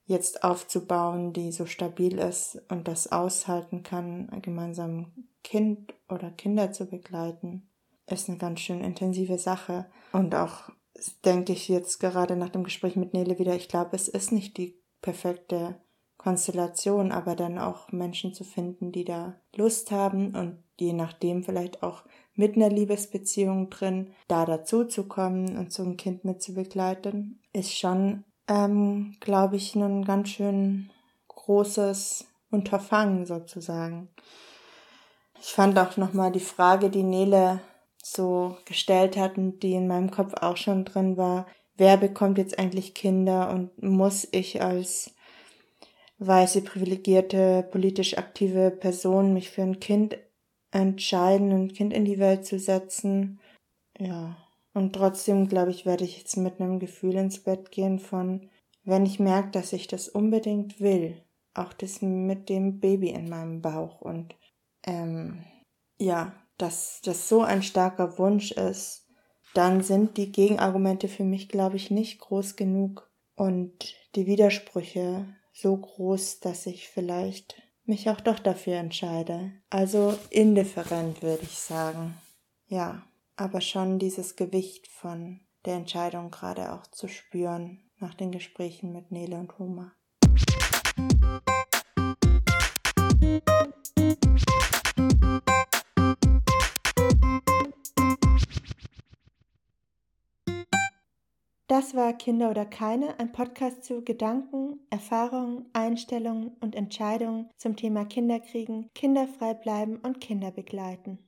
jetzt aufzubauen, die so stabil ist und das aushalten kann, gemeinsam Kind oder Kinder zu begleiten, ist eine ganz schön intensive Sache. Und auch denke ich jetzt gerade nach dem Gespräch mit Nele wieder, ich glaube, es ist nicht die perfekte Konstellation, aber dann auch Menschen zu finden, die da Lust haben und je nachdem vielleicht auch mit einer Liebesbeziehung drin, da dazu zu kommen und so ein Kind mit zu begleiten, ist schon, ähm, glaube ich, ein ganz schön großes Unterfangen sozusagen. Ich fand auch nochmal die Frage, die Nele so gestellt hat und die in meinem Kopf auch schon drin war, wer bekommt jetzt eigentlich Kinder und muss ich als weiße, privilegierte, politisch aktive Person mich für ein Kind entscheiden, ein Kind in die Welt zu setzen. Ja. Und trotzdem, glaube ich, werde ich jetzt mit einem Gefühl ins Bett gehen von, wenn ich merke, dass ich das unbedingt will, auch das mit dem Baby in meinem Bauch und ähm, ja, dass das so ein starker Wunsch ist, dann sind die Gegenargumente für mich, glaube ich, nicht groß genug und die Widersprüche so groß, dass ich vielleicht mich auch doch dafür entscheide. Also indifferent würde ich sagen. Ja, aber schon dieses Gewicht von der Entscheidung gerade auch zu spüren nach den Gesprächen mit Nele und Homa. Das war Kinder oder keine, ein Podcast zu Gedanken, Erfahrungen, Einstellungen und Entscheidungen zum Thema Kinderkriegen, kinderfrei bleiben und Kinder begleiten.